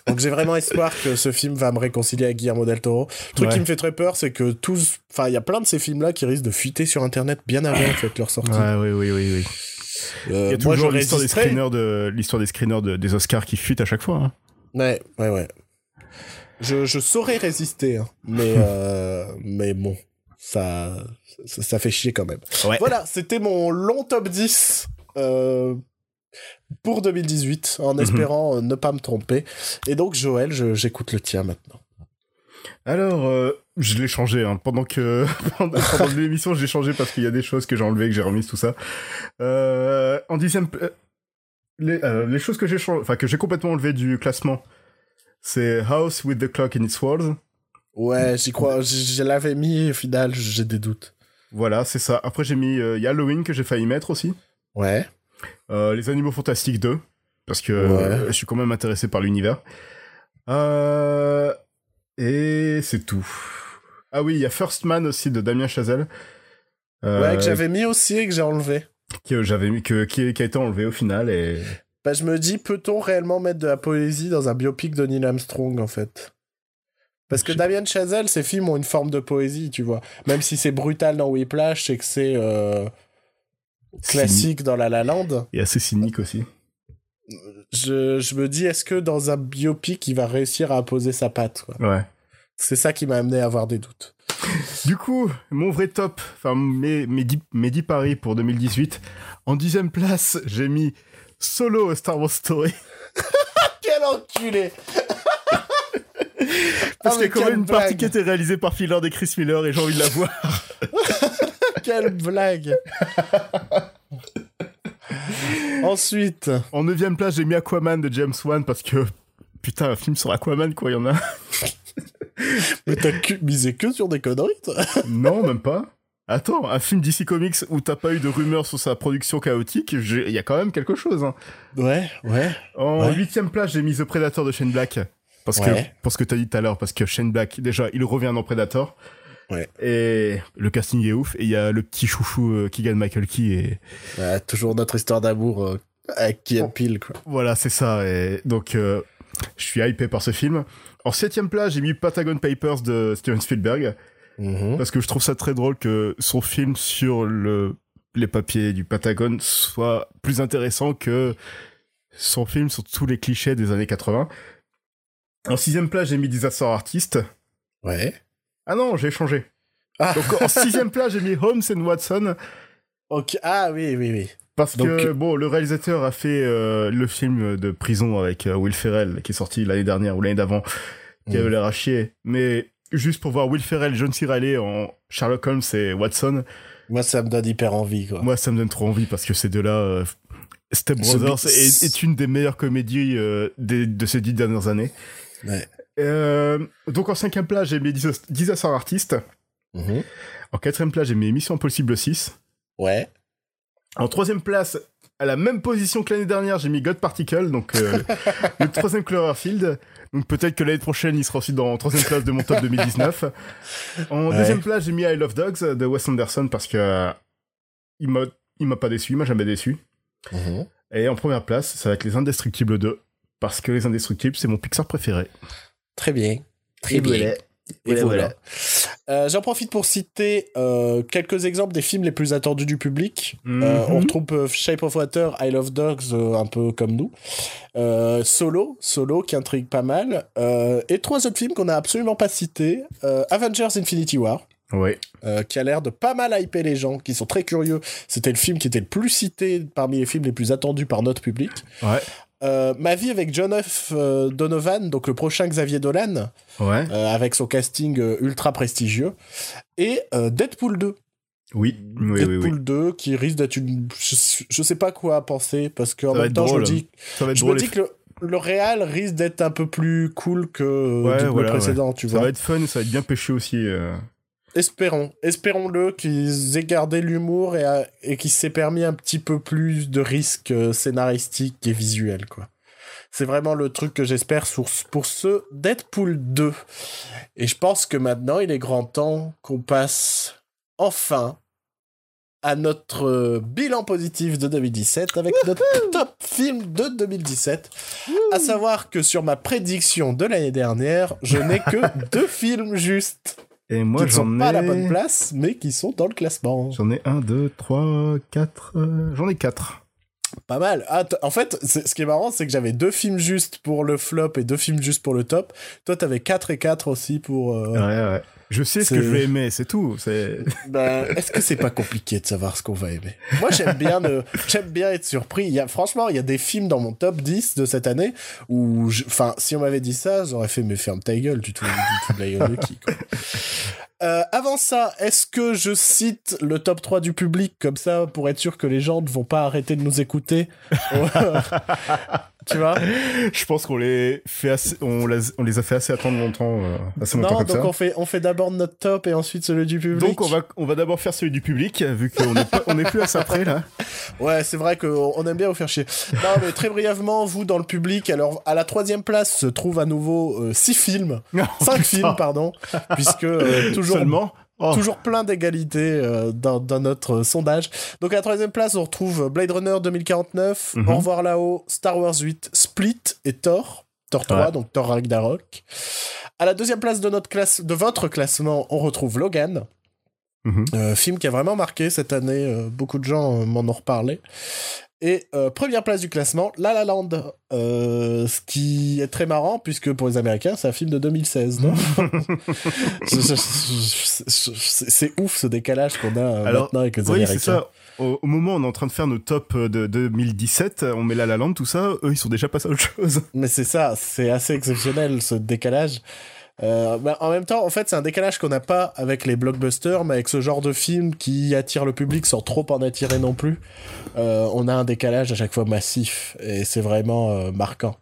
S1: Donc j'ai vraiment espoir que ce film va me réconcilier avec Guillermo del Toro. Le truc
S2: Ouais.
S1: qui me fait très peur, c'est que tous, enfin, il y a plein de ces films-là qui risquent de fuiter sur Internet bien avant en fait leur sortie.
S2: Ouais, oui, oui, oui, oui.
S1: Euh,
S2: Il y a toujours l'histoire des screeners, de, l'histoire des, screeners de- des Oscars qui fuitent à chaque fois. hein.
S1: Ouais, ouais, ouais. Je, je saurais résister, hein, mais euh, mais bon, ça, ça ça fait chier quand même.
S2: Ouais.
S1: Voilà, c'était mon long top 10 euh, pour 2018, en
S2: Mhm.
S1: espérant euh, ne pas me tromper. Et donc, Joël, j'écoute le tien maintenant.
S2: Alors, euh, je l'ai changé hein. pendant que pendant, pendant l'émission, je l'ai changé parce qu'il y a des choses que j'ai enlevées, que j'ai remises, tout ça. Euh, en dixième, les, euh, les choses que j'ai changé, enfin que j'ai complètement enlevées du classement, c'est House with the Clock in its Walls.
S1: Ouais, j'y crois. Je l'avais mis, au final, j'ai des doutes.
S2: Voilà, c'est ça. Après, j'ai mis il y a Halloween que j'ai failli mettre aussi.
S1: Ouais.
S2: Euh, les Animaux Fantastiques 2 parce que
S1: Ouais.
S2: euh, je suis quand même intéressé par l'univers. Euh, et c'est tout. Ah oui, il y a First Man aussi de Damien Chazelle.
S1: Ouais, que j'avais mis aussi et que j'ai enlevé.
S2: que j'avais mis que qui, qui a été enlevé au final et
S1: Bah, je me dis, peut-on réellement mettre de la poésie dans un biopic de Neil Armstrong, en fait? Parce que Damien Chazelle, ses films ont une forme de poésie, tu vois. Même si c'est brutal dans Whiplash et que c'est euh, classique dans La La Land,
S2: et assez cynique aussi.
S1: je, je me dis, est-ce que dans un biopic, il va réussir à imposer sa patte quoi?
S2: Ouais.
S1: C'est ça qui m'a amené à avoir des doutes.
S2: Du coup, mon vrai top, enfin mes mes dix, mes dix paris pour 2018. En dixième place, j'ai mis Solo Star Wars Story
S1: Quel enculé
S2: parce
S1: Ah,
S2: qu'il y
S1: mais
S2: a quand même une partie qui était réalisée par Phil Lord et Chris Miller et j'ai envie de la voir.
S1: Quelle blague Ensuite,
S2: En neuvième place, j'ai mis Aquaman de James Wan parce que putain, un film sur Aquaman quoi, il y en a.
S1: mais t'as que- misé que sur des conneries, toi
S2: non, même pas. Attends, un film DC Comics où t'as pas eu de rumeurs sur sa production chaotique, il y a quand même quelque chose. Hein.
S1: Ouais, ouais.
S2: En
S1: Ouais.
S2: huitième place, j'ai mis The Predator de Shane Black. Parce que,
S1: Ouais.
S2: parce que t'as dit tout à l'heure, parce que Shane Black, déjà, il revient dans Predator.
S1: Ouais.
S2: Et le casting est ouf. Et il y a le petit chouchou euh, Keegan Michael Key. Et
S1: Ouais, toujours notre histoire d'amour euh, avec quoi.
S2: voilà, c'est ça. Et donc, euh, je suis hypé par ce film. En septième place, j'ai mis Patagon Papers de Steven Spielberg.
S1: Mhm.
S2: Parce que je trouve ça très drôle que son film sur le, les papiers du Patagone soit plus intéressant que son film sur tous les clichés des années 80. En sixième place, j'ai mis Disaster Artist.
S1: Ouais.
S2: Ah non, j'ai changé.
S1: Ah,
S2: Donc en sixième place, j'ai mis Holmes and Watson.
S1: ok. Ah oui, oui, oui.
S2: Parce
S1: Donc-
S2: que, bon, le réalisateur a fait euh, le film de prison avec euh, Will Ferrell, qui est sorti l'année dernière ou l'année d'avant, qui
S1: Mm.
S2: avait l'air à chier. Mais juste pour voir Will Ferrell John C. Reilly en Sherlock Holmes et Watson,
S1: Moi, ça me donne hyper envie, quoi.
S2: Moi, ça me donne trop envie parce que ces deux-là, euh, Step Brothers est, est une des meilleures comédies euh, des- de ces dix dernières années.
S1: Ouais.
S2: Euh, donc en cinquième place, j'ai mis Dis- Disaster Artist.
S1: Mhm.
S2: En quatrième place, j'ai mis Mission Impossible 6.
S1: Ouais.
S2: En troisième place, à la même position que l'année dernière, j'ai mis God Particle, donc euh, le troisième Cloverfield. Donc peut-être que l'année prochaine, il sera aussi dans troisième place de mon top 2019. En
S1: Ouais.
S2: deuxième place, j'ai mis I Love Dogs de Wes Anderson parce que euh, il m'a il m'a pas déçu, il m'a jamais déçu.
S1: Mhm.
S2: Et en première place, ça va être Les Indestructibles 2 parce que Les Indestructibles, c'est mon Pixar préféré.
S1: Très bien. Très
S2: Et
S1: bien.
S2: voilà.
S1: Et
S2: Voilà,
S1: voilà. Euh, J'en profite pour citer euh, quelques exemples des films les plus attendus du public.
S2: Mhm.
S1: Euh, on retrouve Shape of Water, I Love Dogs, un peu comme nous. Solo, Solo qui intrigue pas mal. Et trois autres films qu'on n'a absolument pas cités. Avengers Infinity War. Euh, qui a l'air de pas mal hyper les gens, qui sont très curieux. C'était le film qui était le plus cité parmi les films les plus attendus par notre public.
S2: Ouais.
S1: Euh, Ma vie avec John F. euh, Donovan, donc le prochain Xavier Dolan,
S2: Ouais.
S1: euh, avec son casting ultra prestigieux. Et euh, Deadpool 2.
S2: Oui.
S1: Deadpool
S2: oui.
S1: 2 qui risque d'être une. Je, je sais pas quoi penser parce qu'en même temps,
S2: drôle.
S1: je me dis, je me dis que le, le réal risque d'être un peu plus cool que
S2: Ouais,
S1: le
S2: voilà,
S1: précédent, tu
S2: Ça va être fun, ça va être bien pêché aussi. Euh.
S1: Espérons, espérons-le qu'ils aient gardé l'humour et, a- et qu'ils s'est permis un petit peu plus de risques euh, scénaristiques et visuels, quoi. C'est vraiment le truc que j'espère sur- pour ce Deadpool 2. Et je pense que maintenant, il est grand temps qu'on passe enfin à notre euh, bilan positif de 2017 avec notre top film de 2017. À savoir que sur ma prédiction de l'année dernière, je n'ai que deux films justes
S2: Et moi,
S1: qui ne sont
S2: j'en
S1: pas à la
S2: ai...
S1: bonne place, mais qui sont dans le classement.
S2: J'en ai un, deux, trois, quatre... euh, J'en ai quatre.
S1: Pas mal. Ah, en fait, c'est- ce qui est marrant, c'est que j'avais deux films justes pour le flop et deux films justes pour le top. Toi, t'avais 4 et 4 aussi pour... euh,
S2: Ouais, ouais. Je sais ce que je vais aimer, c'est tout. C'est...
S1: ben, Est-ce que c'est pas compliqué de savoir ce qu'on va aimer? Moi, j'aime bien, ne- j'aime bien être surpris. Il y a, franchement, il y a des films dans mon top 10 de cette année où... je- Enfin, si on m'avait dit ça, j'aurais fait, mais ferme ta gueule, fous de la gueule de qui, quoi. Euh, avant ça, est-ce que je cite le top 3 du public comme ça pour être sûr que les gens ne vont pas arrêter de nous écouter? Tu vois
S2: Je pense qu'on les fait assez... on, les... on les a fait assez attendre longtemps, euh, assez longtemps
S1: Non,
S2: comme
S1: donc
S2: ça.
S1: on fait, on fait d'abord notre top et ensuite celui du public.
S2: Donc on va, on va d'abord faire celui du public, vu qu'on n'est on est plus à ça près là.
S1: Ouais, c'est vrai qu'on on aime bien vous faire chier. Non, mais très brièvement, vous dans le public, alors à la troisième place se trouvent à nouveau euh, six films, cinq films, pardon, puisque euh, toujours
S2: Seulement. Oh.
S1: Toujours plein d'égalités euh, dans, dans notre euh, sondage. Donc à la troisième place, on retrouve Blade Runner 2049,
S2: Mhm.
S1: Au revoir là-haut, Star Wars 8, Split et Thor. Thor 3,
S2: Ouais.
S1: donc Thor Ragnarok. À la deuxième place de, notre classe, de votre classement, on retrouve Logan.
S2: Mhm.
S1: Euh, film qui a vraiment marqué cette année, euh, beaucoup de gens m'en ont reparlé. Et euh, première place du classement, La La Land, euh, ce qui est très marrant puisque pour les Américains c'est un film de 2016, non C'est ouf ce décalage qu'on a euh,
S2: Alors,
S1: maintenant avec les
S2: Oui,
S1: Américains.
S2: c'est ça. Au, au moment où on est en train de faire nos tops de 2017, on met La La Land, tout ça, eux ils sont déjà passés à autre chose.
S1: Mais c'est ça, c'est assez exceptionnel ce décalage. Euh, bah, en même temps, en fait, c'est un décalage qu'on n'a pas avec les blockbusters, mais avec ce genre de film qui attire le public sans trop en attirer non plus. Euh, on a un décalage à chaque fois massif et c'est vraiment euh, marquant.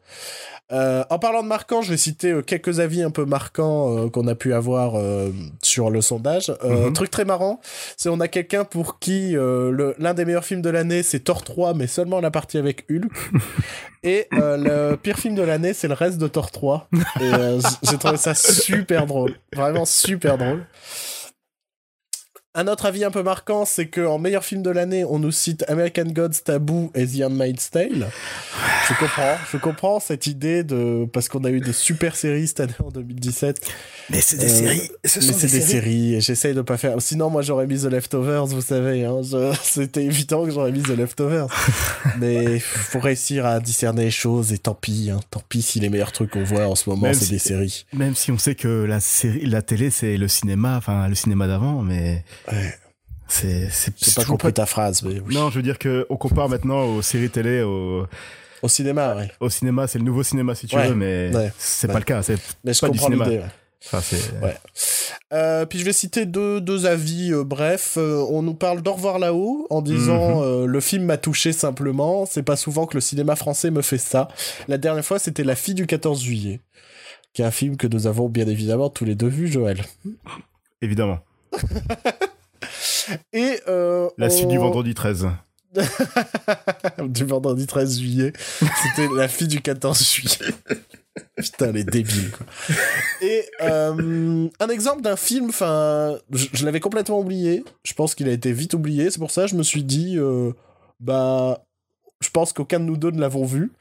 S1: Euh, en parlant de marquant, je vais citer euh, quelques avis un peu marquants euh, qu'on a pu avoir euh, sur le sondage. Euh,
S2: Mhm.
S1: Truc très marrant, c'est on a quelqu'un pour qui l'un des meilleurs films de l'année c'est Thor 3, mais seulement la partie avec Hulk. Et le pire film de l'année c'est le reste de Thor 3. Et euh, j- j'ai trouvé ça super drôle, vraiment super drôle. Un autre avis un peu marquant, c'est que en meilleur film de l'année, on nous cite American Gods, Taboo et The Handmaid's Tale. Je comprends, je comprends cette idée de parce qu'on a eu des super séries cette année en 2017.
S2: Mais c'est
S1: des séries,
S2: Ce
S1: Mais c'est des séries et j'essaye de pas faire. Sinon, moi j'aurais mis The Leftovers, vous savez. Hein, je- C'était évident que j'aurais mis The Leftovers. Mais faut réussir à discerner les choses et tant pis. Hein, tant pis si les meilleurs trucs qu'on voit en ce moment c'est
S2: si-
S1: des séries.
S2: Même si on sait que la série, la télé c'est le cinéma, enfin le cinéma d'avant, mais
S1: Ouais,
S2: c'est c'est
S1: pas compris ta phrase, mais oui.
S2: Non, je veux dire que on compare maintenant aux séries télé, au,
S1: Au cinéma, ouais.
S2: au cinéma, c'est le nouveau cinéma si tu
S1: Ouais,
S2: veux, mais
S1: ouais,
S2: c'est
S1: ouais.
S2: pas le cas. C'est
S1: Mais je
S2: pas du
S1: comprends
S2: cinéma.
S1: l'idée. ouais.
S2: enfin, c'est
S1: Ouais. Euh, puis je vais citer deux, deux avis euh, bref. Euh, on nous parle d'Au revoir là-haut en disant
S2: Mhm.
S1: euh, le film m'a touché simplement. C'est pas souvent que le cinéma français me fait ça. La dernière fois, c'était La fille du 14 juillet, qui est un film que nous avons bien évidemment tous les deux vu, Joël.
S2: évidemment
S1: Et euh,
S2: la suite du vendredi 13.
S1: du vendredi 13 juillet. C'était la fille du 14 juillet. Putain, les débiles, quoi. Et euh, un exemple d'un film, enfin, je, je l'avais complètement oublié. Je pense qu'il a été vite oublié. C'est pour ça que je me suis dit, euh, bah, je pense qu'aucun de nous deux ne l'avons vu.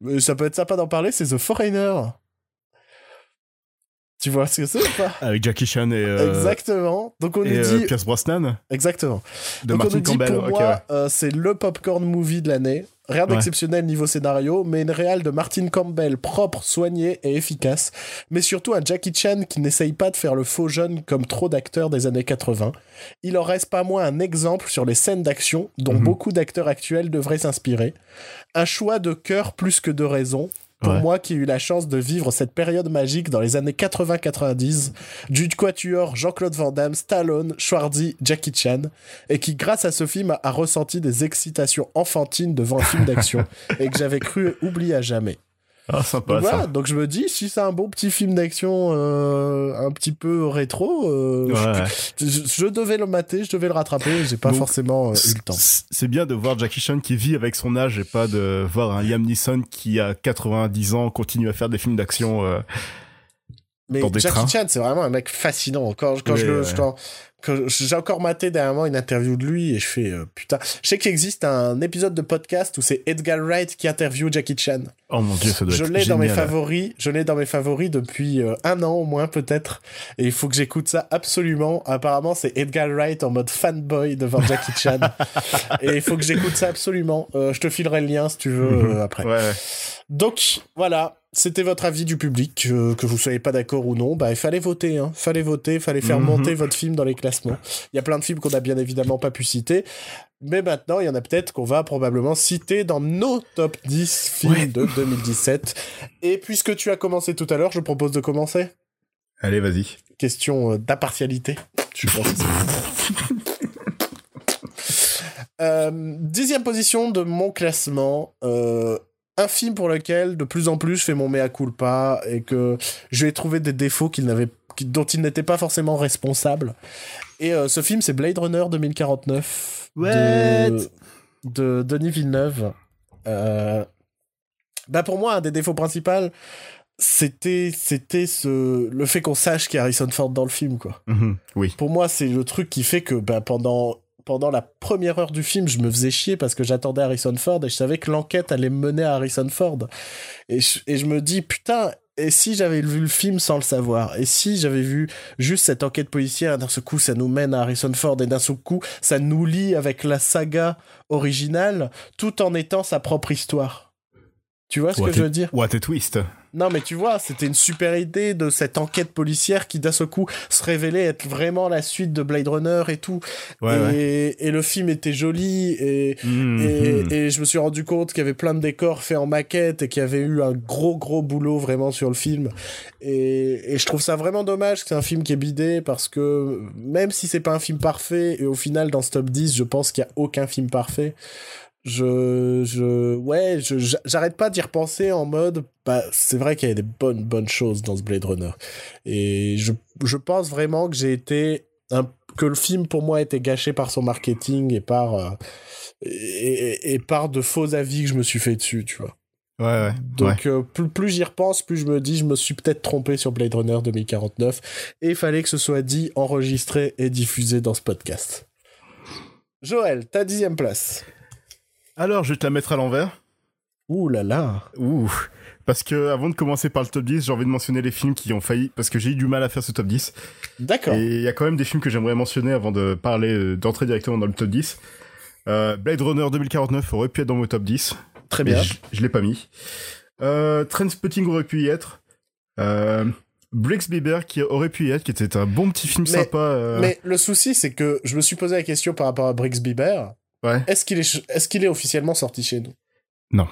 S1: Mais ça peut être sympa d'en parler, c'est The Foreigner. Tu vois ce que c'est ou pas
S2: Avec Jackie Chan et, euh,
S1: Exactement. Donc on
S2: et
S1: nous
S2: euh,
S1: dit...
S2: Pierce Brosnan
S1: Exactement.
S2: de
S1: Donc on
S2: Martin
S1: nous dit
S2: Campbell.
S1: pour moi,
S2: ouais.
S1: euh, c'est le popcorn movie de l'année. Rien
S2: Ouais.
S1: d'exceptionnel niveau scénario, mais une réale de Martin Campbell propre, soignée et efficace. Mais surtout un Jackie Chan qui n'essaye pas de faire le faux jeune comme trop d'acteurs des années 80. Il en reste pas moins un exemple sur les scènes d'action dont
S2: Mhm.
S1: beaucoup d'acteurs actuels devraient s'inspirer. Un choix de cœur plus que de raison. Pour
S2: Ouais.
S1: moi qui ai eu la chance de vivre cette période magique dans les années 80-90, du quatuor Jean-Claude Van Damme, Stallone, Schwarzy, Jackie Chan, et qui, grâce à ce film, a ressenti des excitations enfantines devant un film d'action et que j'avais cru oublier à jamais.
S2: Ah, sympa,
S1: donc,
S2: ça.
S1: voilà, donc je me dis, si c'est un bon petit film d'action euh, un petit peu rétro, euh,
S2: Ouais.
S1: je, je- je devais le mater, je devais le rattraper, j'ai pas
S2: Donc,
S1: forcément euh, eu le temps.
S2: C'est bien de voir Jackie Chan qui vit avec son âge et pas de voir un Liam Neeson qui a 90 ans continue à faire des films d'action.
S1: Mais Jackie
S2: trains.
S1: Chan, c'est vraiment un mec fascinant. Quand, quand je
S2: ouais.
S1: quand, quand j'ai encore maté dernièrement une interview de lui et je fais euh, putain. Je sais qu'il existe un épisode de podcast où c'est Edgar Wright qui interview Jackie Chan.
S2: Oh mon dieu, ça doit
S1: Je
S2: être
S1: l'ai dans mes favoris. Je l'ai dans mes favoris depuis euh, un an au moins peut-être. Et il faut que j'écoute ça absolument. Apparemment, c'est Edgar Wright en mode fanboy devant Jackie Chan. et il faut que j'écoute ça absolument. Euh, je te filerai le lien si tu veux euh, après.
S2: Ouais.
S1: Donc voilà, c'était votre avis du public, euh, que vous soyez pas d'accord ou non. Bah, il fallait voter, hein. Fallait voter, fallait faire
S2: Mhm.
S1: monter votre film dans les classements. Il y a plein de films qu'on a bien évidemment pas pu citer. Mais maintenant, il y en a peut-être qu'on va probablement citer dans nos top 10 films
S2: Ouais.
S1: de 2017. Et puisque tu as commencé tout à l'heure, je propose de commencer.
S2: Allez, vas-y.
S1: Question euh, d'impartialité. Je pense Euh, dixième position de mon classement. euh, un film pour lequel de plus en plus je fais mon mea culpa et que je lui ai trouvé des défauts qu'il n'avait, dont il n'était pas forcément responsable. Et euh, ce film, c'est Blade Runner 2049 de,
S2: What?
S1: de Denis Villeneuve. Euh, bah pour moi, un des défauts principaux, c'était c'était ce le fait qu'on sache qu'il y a Harrison Ford dans le film quoi.
S2: Mhm, Oui.
S1: Pour moi, c'est le truc qui fait que bah, pendant pendant la première heure du film, je me faisais chier parce que j'attendais Harrison Ford et je savais que l'enquête allait me mener à Harrison Ford. Et je, et je me dis putain, et si j'avais vu le film sans le savoir? Et si j'avais vu juste cette enquête policière, d'un seul coup, ça nous mène à Harrison Ford et d'un seul coup, ça nous lie avec la saga originale tout en étant sa propre histoire. Tu vois ce
S2: What
S1: que je veux dire?
S2: What a twist.
S1: Non, mais tu vois, c'était une super idée de cette enquête policière qui, d'un seul coup, se révélait être vraiment la suite de Blade Runner et tout.
S2: Ouais,
S1: et,
S2: ouais.
S1: et le film était joli et,
S2: Mhm.
S1: et, et je me suis rendu compte qu'il y avait plein de décors faits en maquette et qu'il y avait eu un gros gros boulot vraiment sur le film. Et, et je trouve ça vraiment dommage que c'est un film qui est bidé parce que même si c'est pas un film parfait, et au final dans ce top 10, je pense qu'il y a aucun film parfait. Je, je, ouais, je, j'arrête pas d'y repenser en mode, bah, c'est vrai qu'il y a des bonnes, bonnes choses dans ce Blade Runner. Et je, je pense vraiment que j'ai été un, que le film pour moi a été gâché par son marketing et par, euh, et, et- par de faux avis que je me suis fait dessus, tu vois.
S2: Ouais, ouais. ouais.
S1: Donc euh, plus, plus j'y repense, plus je me dis je me suis peut-être trompé sur Blade Runner 2049 et il fallait que ce soit dit, enregistré et diffusé dans ce podcast. Joël, ta dixième place.
S2: Alors, je vais te la mettre à l'envers.
S1: Ouh là là.
S2: Ouh. Parce que avant de commencer par le top 10, j'ai envie de mentionner les films qui ont failli, parce que j'ai eu du mal à faire ce top 10.
S1: D'accord.
S2: Et il y a quand même des films que j'aimerais mentionner avant de parler, euh, d'entrer directement dans le top 10. Euh, Blade Runner 2049 aurait pu être dans mon top 10.
S1: Très bien.
S2: je, je l'ai pas mis. Euh, Trainspotting aurait pu y être. Euh, Briggs Bieber qui aurait pu y être, qui était un bon petit film
S1: Mais-
S2: sympa. euh,
S1: Mais le souci, c'est que je me suis posé la question par rapport à Briggs Bieber.
S2: Ouais.
S1: Est-ce qu'il est, est-ce qu'il est officiellement sorti chez nous?
S2: Non.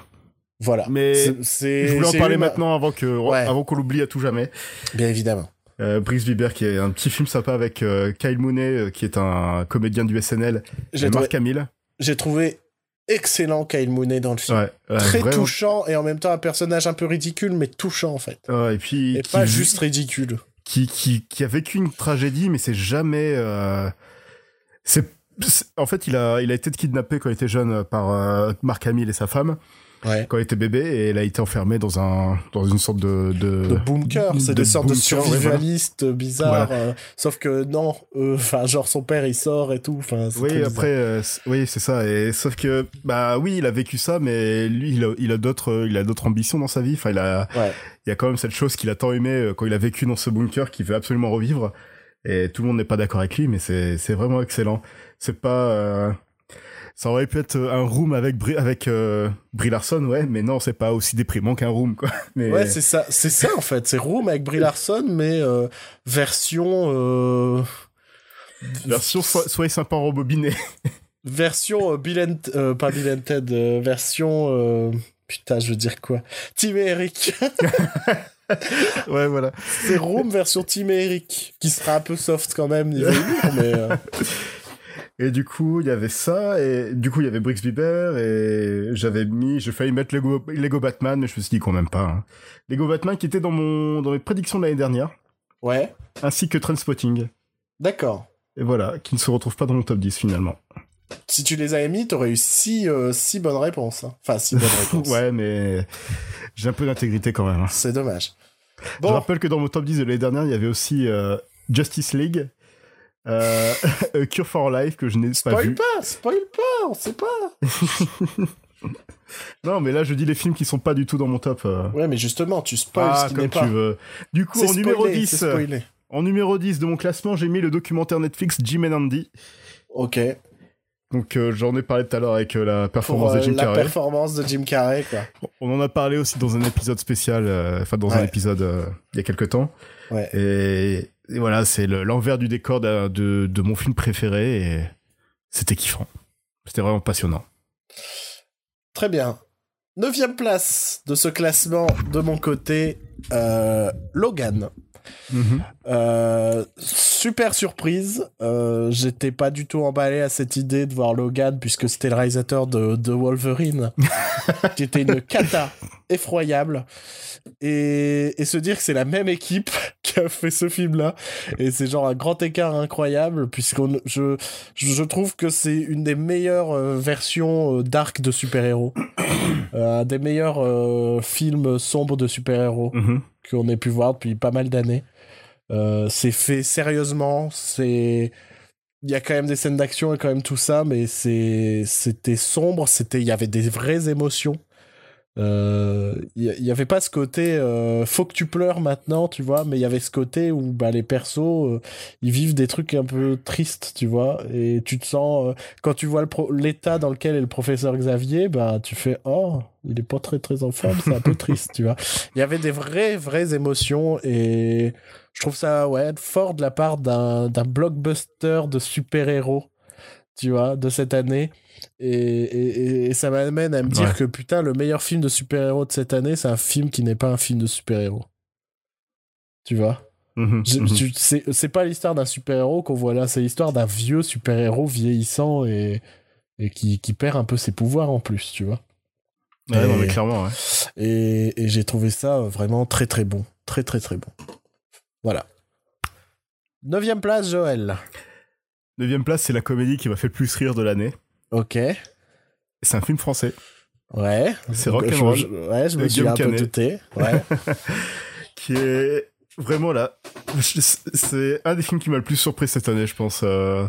S1: Voilà.
S2: Mais
S1: C'est-
S2: Je voulais en parler maintenant avant que,
S1: Ouais.
S2: avant qu'on l'oublie à tout jamais.
S1: Bien évidemment.
S2: Euh, Briggs Bieber qui est un petit film sympa avec euh, Kyle Mooney euh, qui est un comédien du SNL
S1: J'ai
S2: et
S1: trouvé,
S2: Mark Hamill.
S1: j'ai trouvé excellent Kyle Mooney dans le film.
S2: Ouais, ouais,
S1: Très
S2: vraiment.
S1: touchant et en même temps un personnage un peu ridicule mais touchant en fait.
S2: Ouais, et puis
S1: Et pas juste ridicule.
S2: qui, qui, qui a vécu une tragédie, mais c'est jamais. euh, c'est- en fait, il a, il a été kidnappé quand il était jeune euh, par euh, Mark Hamill et sa femme,
S1: Ouais.
S2: quand il était bébé, et il a été enfermé dans un, dans une sorte de, de,
S1: De bunker, c'est
S2: de
S1: des sortes de survivalistes bizarres. euh, sauf que non, euh, enfin genre son père il sort et tout. Enfin,
S2: Oui,
S1: bizarre.
S2: après, euh, oui, c'est ça. Et sauf que, bah oui, il a vécu ça, mais lui, il a, il a d'autres, euh, il a d'autres ambitions dans sa vie. Enfin, il a,
S1: Ouais.
S2: il y a quand même cette chose qu'il a tant aimé euh, quand il a vécu dans ce bunker qu'il veut absolument revivre. Et tout le monde n'est pas d'accord avec lui, mais c'est, c'est vraiment excellent. C'est pas, euh, ça aurait pu être un room avec Brie, avec euh, Brie Larson, ouais, mais non, c'est pas aussi déprimant qu'un room, quoi. Mais
S1: Ouais, c'est ça, c'est ça en fait. C'est Room avec Brie Larson, mais euh, version euh,
S2: version soyez sympa rembobiné.
S1: version euh, Bill and, euh, pas Bill and Ted, euh, version euh, putain, je veux dire quoi? Tim et Eric.
S2: ouais, voilà.
S1: C'est Room version Tim et Eric, qui sera un peu soft quand même niveau humour, mais euh,
S2: Et du coup, il y avait ça, et du coup, il y avait Brix Bieber, et j'avais mis, j'ai failli mettre Lego, Lego Batman, mais je me suis dit quand même pas. Hein. Lego Batman qui était dans mon, dans mes prédictions de l'année dernière.
S1: Ouais.
S2: Ainsi que Trainspotting.
S1: D'accord.
S2: Et voilà, qui ne se retrouve pas dans mon top 10 finalement.
S1: Si tu les avais mis, t'aurais eu 6 euh, six bonnes réponses. hein. Enfin, 6 bonnes réponses.
S2: ouais, mais j'ai un peu d'intégrité quand même. hein.
S1: C'est dommage.
S2: Je rappelle que dans mon top 10 de l'année dernière, il y avait aussi euh, Justice League, euh, A Cure for Life que je n'ai pas
S1: spoil
S2: vu.
S1: pas, spoil pas, on sait pas.
S2: Non, mais là je dis les films qui sont pas du tout dans mon top.
S1: Ouais, mais justement, tu spoil
S2: Ah,
S1: ce qui n'est
S2: comme
S1: pas.
S2: tu veux. Du coup, en numéro
S1: spoilé,
S2: 10,
S1: c'est spoilé.
S2: en numéro 10 de mon classement, j'ai mis le documentaire Netflix Jim and Andy.
S1: Ok.
S2: Donc euh, j'en ai parlé tout à l'heure avec euh, la
S1: Pour
S2: performance
S1: euh,
S2: de Jim
S1: la
S2: Carrey.
S1: performance de Jim Carrey, quoi.
S2: On en a parlé aussi dans un épisode spécial, euh, enfin dans un épisode euh, il y a quelques temps.
S1: Ouais.
S2: Et, et voilà, c'est le- l'envers du décor de, de, de mon film préféré et c'était kiffant. C'était vraiment passionnant.
S1: Très bien. Neuvième place de ce classement de mon côté, Logan. Euh, super surprise. Euh, J'étais pas du tout emballé à cette idée de voir Logan puisque c'était le réalisateur de, de Wolverine, qui était une cata effroyable. Et, et se dire que c'est la même équipe qui a fait ce film-là. Et c'est genre un grand écart incroyable puisqu'on je, trouve que c'est une des meilleures euh, versions dark de super-héros. Un des meilleurs euh, films sombres de super-héros
S2: Mhm.
S1: Qu'on ait pu voir depuis pas mal d'années. Euh, c'est fait sérieusement, c'est il y a quand même des scènes d'action et quand même tout ça, mais c'est c'était sombre, c'était il y avait des vraies émotions. Euh, Il y, il y avait pas ce côté euh, faut que tu pleures maintenant, tu vois, mais il y avait ce côté où bah, les persos euh, ils vivent des trucs un peu tristes, tu vois, et tu te sens euh, quand tu vois l'état dans lequel est le professeur Xavier, bah tu fais oh il est pas très très en forme, c'est un peu triste, tu vois. Il y avait des vraies vraies émotions et je trouve ça ouais fort de la part d'un d'un blockbuster de super héros, tu vois, de cette année. Et, et, et ça m'amène à me dire
S2: Ouais.
S1: que putain, le meilleur film de super-héros de cette année, c'est un film qui n'est pas un film de super-héros. Tu vois?
S2: Mhm.
S1: tu- C'est pas l'histoire d'un super-héros qu'on voit là, c'est l'histoire d'un vieux super-héros vieillissant et, et qui, qui perd un peu ses pouvoirs en plus, tu vois?
S2: Ouais, non, mais clairement, ouais.
S1: Et, et j'ai trouvé ça vraiment très très bon. Très très très bon. Voilà. Neuvième place, Joël.
S2: Neuvième place, c'est la comédie qui m'a fait le plus rire de l'année.
S1: Ok.
S2: C'est un film français.
S1: Ouais.
S2: C'est Rock'n'Roll.
S1: je- Ouais, je me suis un peu douté. Ouais.
S2: qui est vraiment là. C'est un des films qui m'a le plus surpris cette année, je pense. Euh,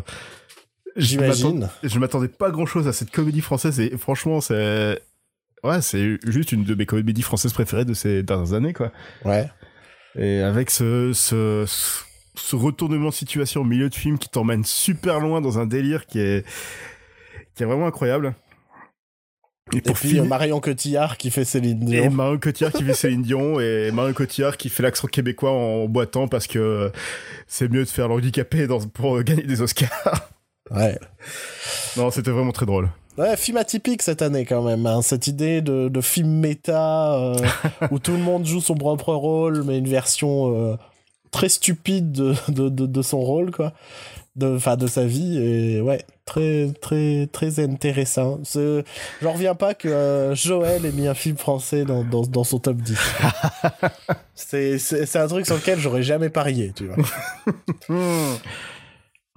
S1: J'imagine.
S2: Je m'attendais pas grand chose à cette comédie française et franchement, c'est. Ouais, c'est juste une de mes comédies françaises préférées de ces dernières années, quoi.
S1: Ouais.
S2: Et avec ce, ce, ce retournement de situation au milieu de film qui t'emmène super loin dans un délire qui est, qui est vraiment incroyable. Et
S1: Et
S2: pour
S1: puis
S2: finir-
S1: Marion Cotillard qui fait Céline
S2: et
S1: Dion.
S2: Marion Cotillard qui fait Céline Dion et Marion Cotillard qui fait l'accent québécois en boitant parce que euh, c'est mieux de faire l'handicapé dans, pour gagner des Oscars.
S1: Ouais.
S2: non, c'était vraiment très drôle.
S1: Ouais, film atypique cette année quand même. hein. Cette idée de, de film méta euh, où tout le monde joue son propre rôle, mais une version euh, très stupide de, de, de, de son rôle, quoi. De, enfin, de sa vie. Et ouais, très, très, très intéressant. J'en reviens pas que euh, Joël ait mis un film français dans, dans, dans son top 10. c'est un truc sur lequel j'aurais jamais parié, tu vois.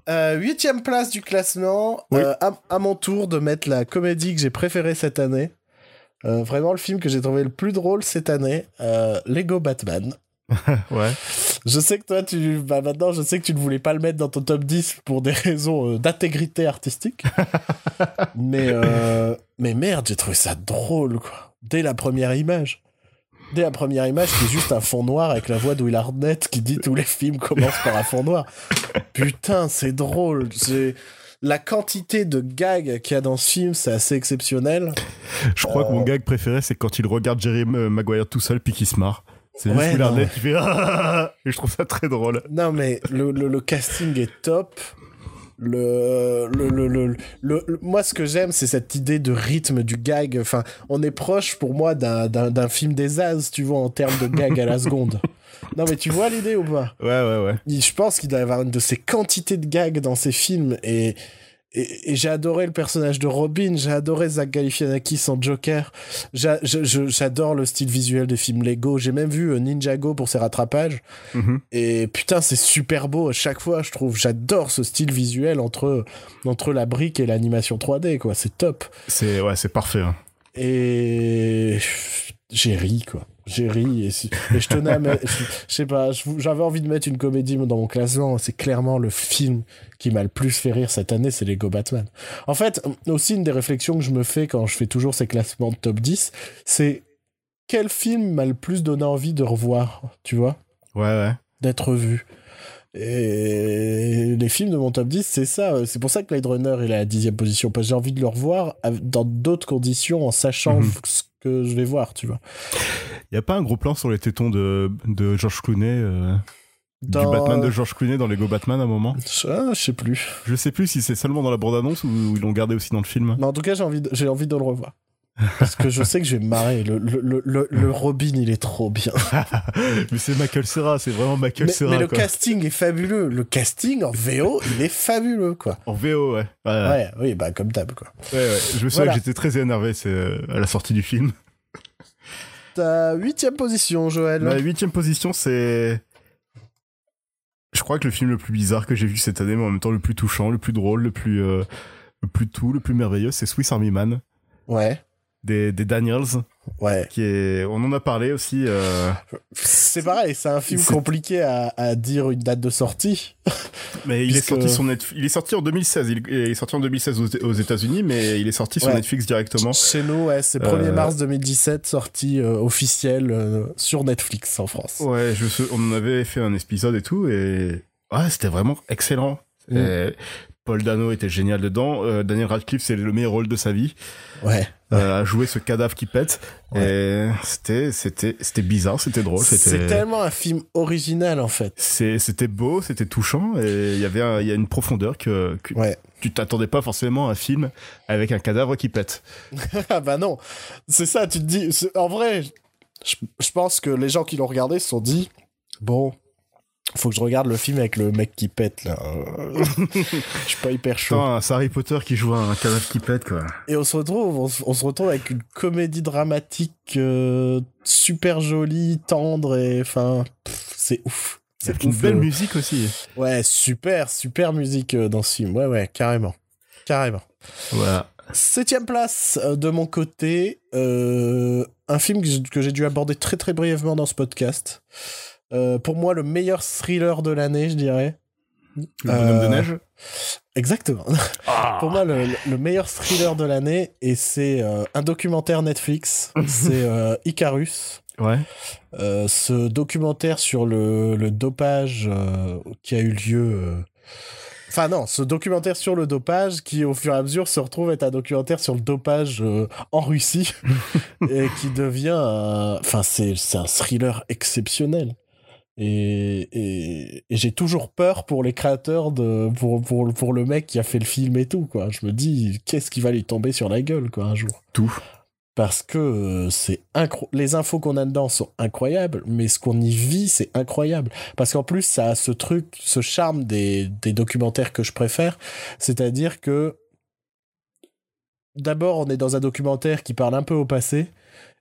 S1: Euh, huitième place du classement.
S2: Oui.
S1: Euh, à, à mon tour de mettre la comédie que j'ai préférée cette année. Euh, vraiment le film que j'ai trouvé le plus drôle cette année. Lego Batman.
S2: ouais.
S1: Je sais que toi, tu, bah maintenant, je sais que tu ne voulais pas le mettre dans ton top 10 pour des raisons euh, d'intégrité artistique. mais, euh, mais merde, j'ai trouvé ça drôle, quoi. Dès la première image. Dès la première image, qui est juste un fond noir avec la voix de Will Arnett qui dit tous les films commencent par un fond noir. Putain, c'est drôle. C'est la quantité de gags qu'il y a dans ce film, c'est assez exceptionnel.
S2: Je crois que mon
S1: Euh.
S2: gag préféré, c'est quand il regarde Jerry Maguire tout seul puis qu'il se marre. C'est juste
S1: Ouais,
S2: qui fait Ah et je trouve ça très drôle.
S1: Non, mais le, le, le casting est top. Le, le, le, le, moi, ce que j'aime, c'est cette idée de rythme du gag. Enfin, on est proche pour moi d'un, film des As, tu vois, en termes de gag à la seconde. Non, mais tu vois l'idée ou pas?
S2: Ouais, ouais, ouais.
S1: Je pense qu'il doit y avoir une de ces quantités de gags dans ces films et, et, j'ai adoré le personnage de Robin, j'ai adoré Zach Galifianakis en Joker, j'adore le style visuel des films Lego, j'ai même vu euh, Ninjago pour ses rattrapages,
S2: Mhm.
S1: et putain c'est super beau à chaque fois je trouve, j'adore ce style visuel entre, entre la brique et l'animation 3D quoi, c'est top.
S2: C'est ouais, c'est parfait. hein.
S1: Et j'ai ri quoi. J'ai ri et, je tenais à mettre- je je sais pas, j'avais envie de mettre une comédie dans mon classement. C'est clairement le film qui m'a le plus fait rire cette année, c'est Lego Batman. En fait, aussi une des réflexions que je me fais quand je fais toujours ces classements de top 10, c'est quel film m'a le plus donné envie de revoir, tu vois,
S2: Ouais, ouais.
S1: d'être vu. Et les films de mon top 10, c'est ça. C'est pour ça que Blade Runner est à la dixième position. Parce que j'ai envie de le revoir dans d'autres conditions en sachant
S2: Mhm.
S1: ce que je vais voir, tu vois.
S2: Y a pas un gros plan sur les tétons de, de George Clooney, euh,
S1: Dans-
S2: du Batman de George Clooney dans Lego Batman à un moment?
S1: Ah, je sais plus.
S2: Je sais plus si c'est seulement dans la bande-annonce ou ils l'ont gardé aussi dans le film.
S1: Mais en tout cas, j'ai envie, de, j'ai envie de le revoir. Parce que je sais que je vais me marrer. Le, le, le, Robin, il est trop bien.
S2: mais c'est Michael Serra, c'est vraiment Michael
S1: Mais,
S2: Serra.
S1: mais le
S2: quoi.
S1: casting est fabuleux. Le casting en VO, il est fabuleux, quoi.
S2: En VO, ouais. Ouais,
S1: oui, bah comme d'hab, quoi.
S2: ouais, ouais. Je me souviens
S1: Voilà.
S2: que j'étais très énervé euh, à la sortie du film.
S1: Ta huitième position, Joël.
S2: Ma huitième position, c'est. Je crois que le film le plus bizarre que j'ai vu cette année, mais en même temps le plus touchant, le plus drôle, le plus, euh, le plus tout, le plus merveilleux, c'est Swiss Army Man
S1: Ouais,
S2: des, des Daniels,
S1: ouais.
S2: qui est. On en a parlé aussi. euh,
S1: C'est pareil, c'est un film compliqué à, à dire une date de sortie.
S2: Mais il est sorti sur Netflix. Il est sorti en 2016. Il il est sorti en 2016 aux, aux États-Unis, mais il est sorti sur
S1: Ouais.
S2: Netflix directement.
S1: Chez nous, ouais, c'est 1er
S2: Euh,
S1: mars 2017, sortie euh, officielle euh, sur Netflix en France.
S2: Ouais, je on en avait fait un épisode et tout, et ouais, c'était vraiment excellent.
S1: Mm.
S2: Paul Dano était génial dedans. Euh, Daniel Radcliffe, c'est le meilleur rôle de sa vie.
S1: Ouais.
S2: Euh, à jouer ce cadavre qui pète. Et c'était, c'était, c'était bizarre, c'était drôle.
S1: C'est
S2: C'était,
S1: tellement un film original, en fait.
S2: c'était beau, c'était touchant, et il y avait, un- il y a une profondeur que, que
S1: Ouais.
S2: tu t'attendais pas forcément à un film avec un cadavre qui pète.
S1: Ah bah non, c'est ça, tu te dis. c'est- En vrai, je, je pense que les gens qui l'ont regardé se sont dit bon, faut que je regarde le film avec le mec qui pète là. Je suis pas hyper chaud.
S2: Putain, c'est Harry Potter qui joue un cadavre qui pète, quoi.
S1: Et on se retrouve, on, se- on se retrouve avec une comédie dramatique euh, super jolie, tendre et enfin, c'est ouf. C'est
S2: une
S1: ouf,
S2: belle
S1: euh.
S2: musique aussi.
S1: Ouais, super, super musique euh, dans ce film. Ouais, ouais, carrément, carrément.
S2: Voilà.
S1: Septième place euh, de mon côté, un film que j'ai dû aborder très très brièvement dans ce podcast. Euh, pour moi, le meilleur thriller de l'année, je dirais.
S2: Le bonhomme de
S1: Euh,
S2: neige.
S1: Exactement.
S2: Ah.
S1: pour moi, le, le meilleur thriller de l'année, et c'est euh, un documentaire Netflix. c'est euh, Icarus.
S2: Ouais.
S1: Euh, ce documentaire sur le, le dopage euh, qui a eu lieu. euh, Enfin non, ce documentaire sur le dopage qui au fur et à mesure se retrouve être un documentaire sur le dopage euh, en Russie et qui devient. Enfin c'est c'est un thriller exceptionnel. Et, et, et j'ai toujours peur pour les créateurs de pour, pour, pour le mec qui a fait le film et tout quoi. Je me dis qu'est-ce qui va lui tomber sur la gueule quoi un jour?
S2: Tout.
S1: parce que euh, c'est les infos qu'on a dedans sont incroyables, mais ce qu'on y vit, c'est incroyable. Parce qu'en plus, ça a ce truc, ce charme des, des documentaires que je préfère, c'est-à-dire que d'abord, on est dans un documentaire qui parle un peu au passé,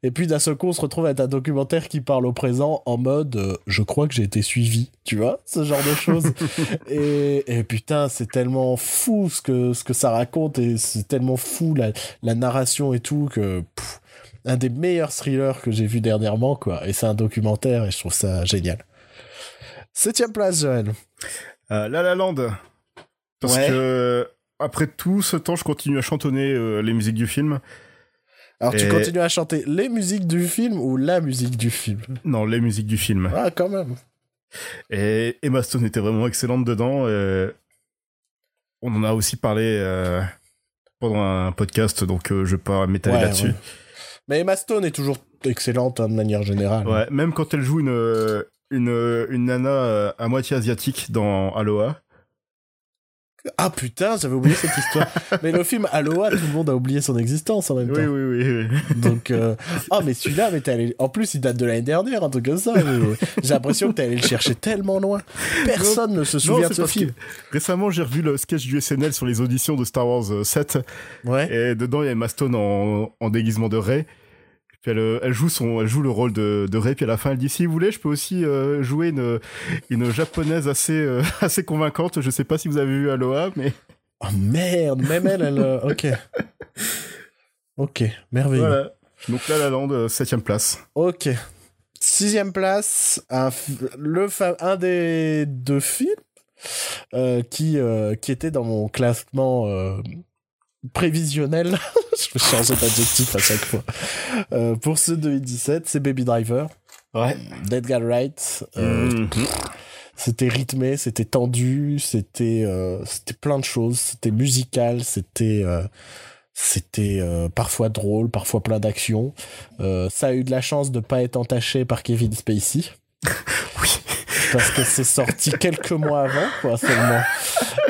S1: et puis d'un seul coup, on se retrouve avec un documentaire qui parle au présent en mode euh, je crois que j'ai été suivi, tu vois, ce genre de choses. et, et putain, c'est tellement fou ce que, ce que ça raconte, et c'est tellement fou la, la narration et tout que. pff, un des meilleurs thrillers que j'ai vu dernièrement, quoi. Et c'est un documentaire et je trouve ça génial. Septième place, Joël.
S2: Euh, La La Land. Parce
S1: Ouais.
S2: que après tout ce temps, je continue à chantonner euh, les musiques du film.
S1: Alors, tu
S2: Et-
S1: continues à chanter les musiques du film ou la musique du film?
S2: Non, les musiques du film.
S1: Ah, quand même.
S2: Et Emma Stone était vraiment excellente dedans. et On en a aussi parlé euh, pendant un podcast, donc euh, je vais pas m'étaler
S1: Ouais,
S2: là-dessus.
S1: ouais. Mais Emma Stone est toujours excellente hein, de manière générale.
S2: Ouais, même quand elle joue une, euh, une, une nana euh, à moitié asiatique dans Aloha.
S1: Ah putain, j'avais oublié cette histoire. Mais le film Aloha, tout le monde a oublié son existence en même temps.
S2: Oui, oui, oui. oui.
S1: Donc, euh... oh, mais celui-là, mais allé... en plus, il date de l'année dernière, un truc comme ça. J'ai l'impression que t'es allé le chercher tellement loin. Personne non, ne se souvient non, de ce film.
S2: Récemment, j'ai revu le sketch du SNL sur les auditions de Star Wars 7.
S1: Ouais.
S2: Et dedans, il y a Emma Stone en, en déguisement de Rey. Puis elle, elle, joue son, elle joue le rôle de, de Rey. Puis à la fin, elle dit si vous voulez, je peux aussi euh, jouer une, une japonaise assez, euh, assez convaincante. Je sais pas si vous avez vu Aloha, mais.
S1: Oh merde, même elle, elle. euh, Ok. Ok, merveilleux.
S2: Voilà. Donc là, la lande, septième place.
S1: Ok. Sixième place, un, le un des deux films euh, qui, euh, qui était dans mon classement euh, prévisionnel. je vais changer d'adjectif à chaque fois. Euh, pour ce 2017, c'est Baby Driver.
S2: Ouais.
S1: Dead Guy Right. Euh,
S2: Mhm.
S1: C'était rythmé, c'était tendu, c'était euh, c'était plein de choses, c'était musical, c'était c'était euh, parfois drôle, parfois plein d'action. Euh, ça a eu de la chance de pas être entaché par Kevin Spacey. Parce que c'est sorti quelques mois avant, quoi, seulement.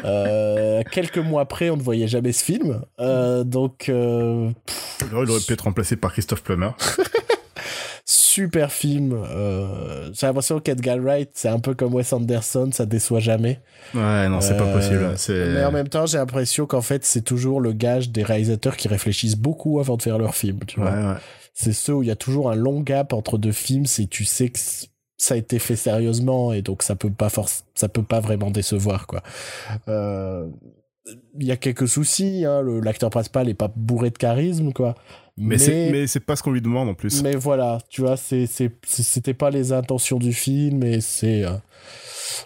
S1: Euh, quelques mois après, on ne voyait jamais ce film. Euh, donc, euh,
S2: Il aurait pu être remplacé par Christophe Plummer.
S1: super film. Euh, J'ai l'impression qu'Edgar Wright, c'est un peu comme Wes Anderson, ça déçoit jamais.
S2: Ouais, non, c'est pas possible.
S1: Mais en même temps, j'ai l'impression qu'en fait, c'est toujours le gage des réalisateurs qui réfléchissent beaucoup avant de faire leur film. Tu
S2: Ouais,
S1: vois.
S2: ouais.
S1: C'est ceux où il y a toujours un long gap entre deux films, c'est tu sais que ça a été fait sérieusement et donc ça peut pas force, ça peut pas vraiment décevoir quoi. Euh, Il y a quelques soucis, hein, l'acteur principal est pas bourré de charisme quoi.
S2: Mais, mais c'est pas ce qu'on lui demande en plus.
S1: mais voilà, tu vois, c'était pas les intentions du film et c'est, euh,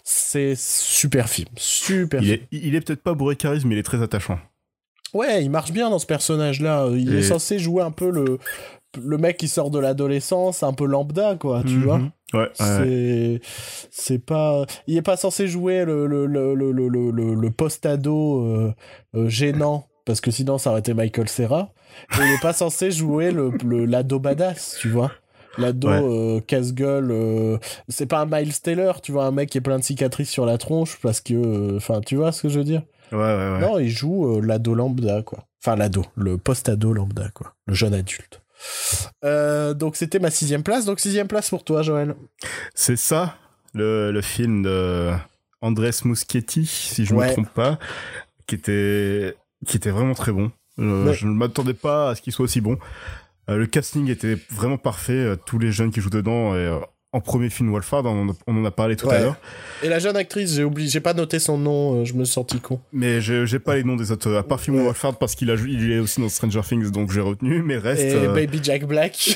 S1: c'est super film, super
S2: Il
S1: film.
S2: est, il est peut-être pas bourré de charisme, mais il est très attachant.
S1: Ouais, il marche bien dans ce personnage-là. Il
S2: Et-
S1: est censé jouer un peu le, le mec qui sort de l'adolescence, un peu lambda, quoi, tu
S2: Mhm.
S1: vois.
S2: Ouais.
S1: C'est, c'est pas, il est pas censé jouer le, le, le, le, le, le, post-ado euh, euh, gênant, parce que sinon ça aurait été Michael Serra. Et il est pas censé jouer le, le, l'ado badass, tu vois. L'ado
S2: Ouais.
S1: euh, casse-gueule, c'est pas un Miles Taylor, tu vois, un mec qui est plein de cicatrices sur la tronche, parce que, enfin, tu vois ce que je veux dire?
S2: Ouais, ouais, ouais.
S1: non, il joue l'ado lambda, quoi. Enfin, l'ado, le post-ado lambda, quoi. Le jeune adulte. Euh, donc, c'était ma sixième place. Donc, sixième place pour toi, Joël.
S2: C'est ça, le, le film de Andrés Muschietti, si je
S1: Ouais.
S2: me trompe pas, qui était, qui était vraiment très bon. Euh,
S1: Ouais.
S2: Je ne m'attendais pas à ce qu'il soit aussi bon. Euh, le casting était vraiment parfait. tous les jeunes qui jouent dedans. Et, en premier film Wolfhard, on, en a- on en a parlé tout à l'heure.
S1: Et la jeune actrice, j'ai oublié, j'ai pas noté son nom, euh, je me suis senti con.
S2: Mais j'ai pas les noms des autres. À part film
S1: Ouais.
S2: Wolfhard, parce qu'il il est aussi dans Stranger Things, donc j'ai retenu. Mais reste.
S1: Et
S2: euh,
S1: Baby Jack Black.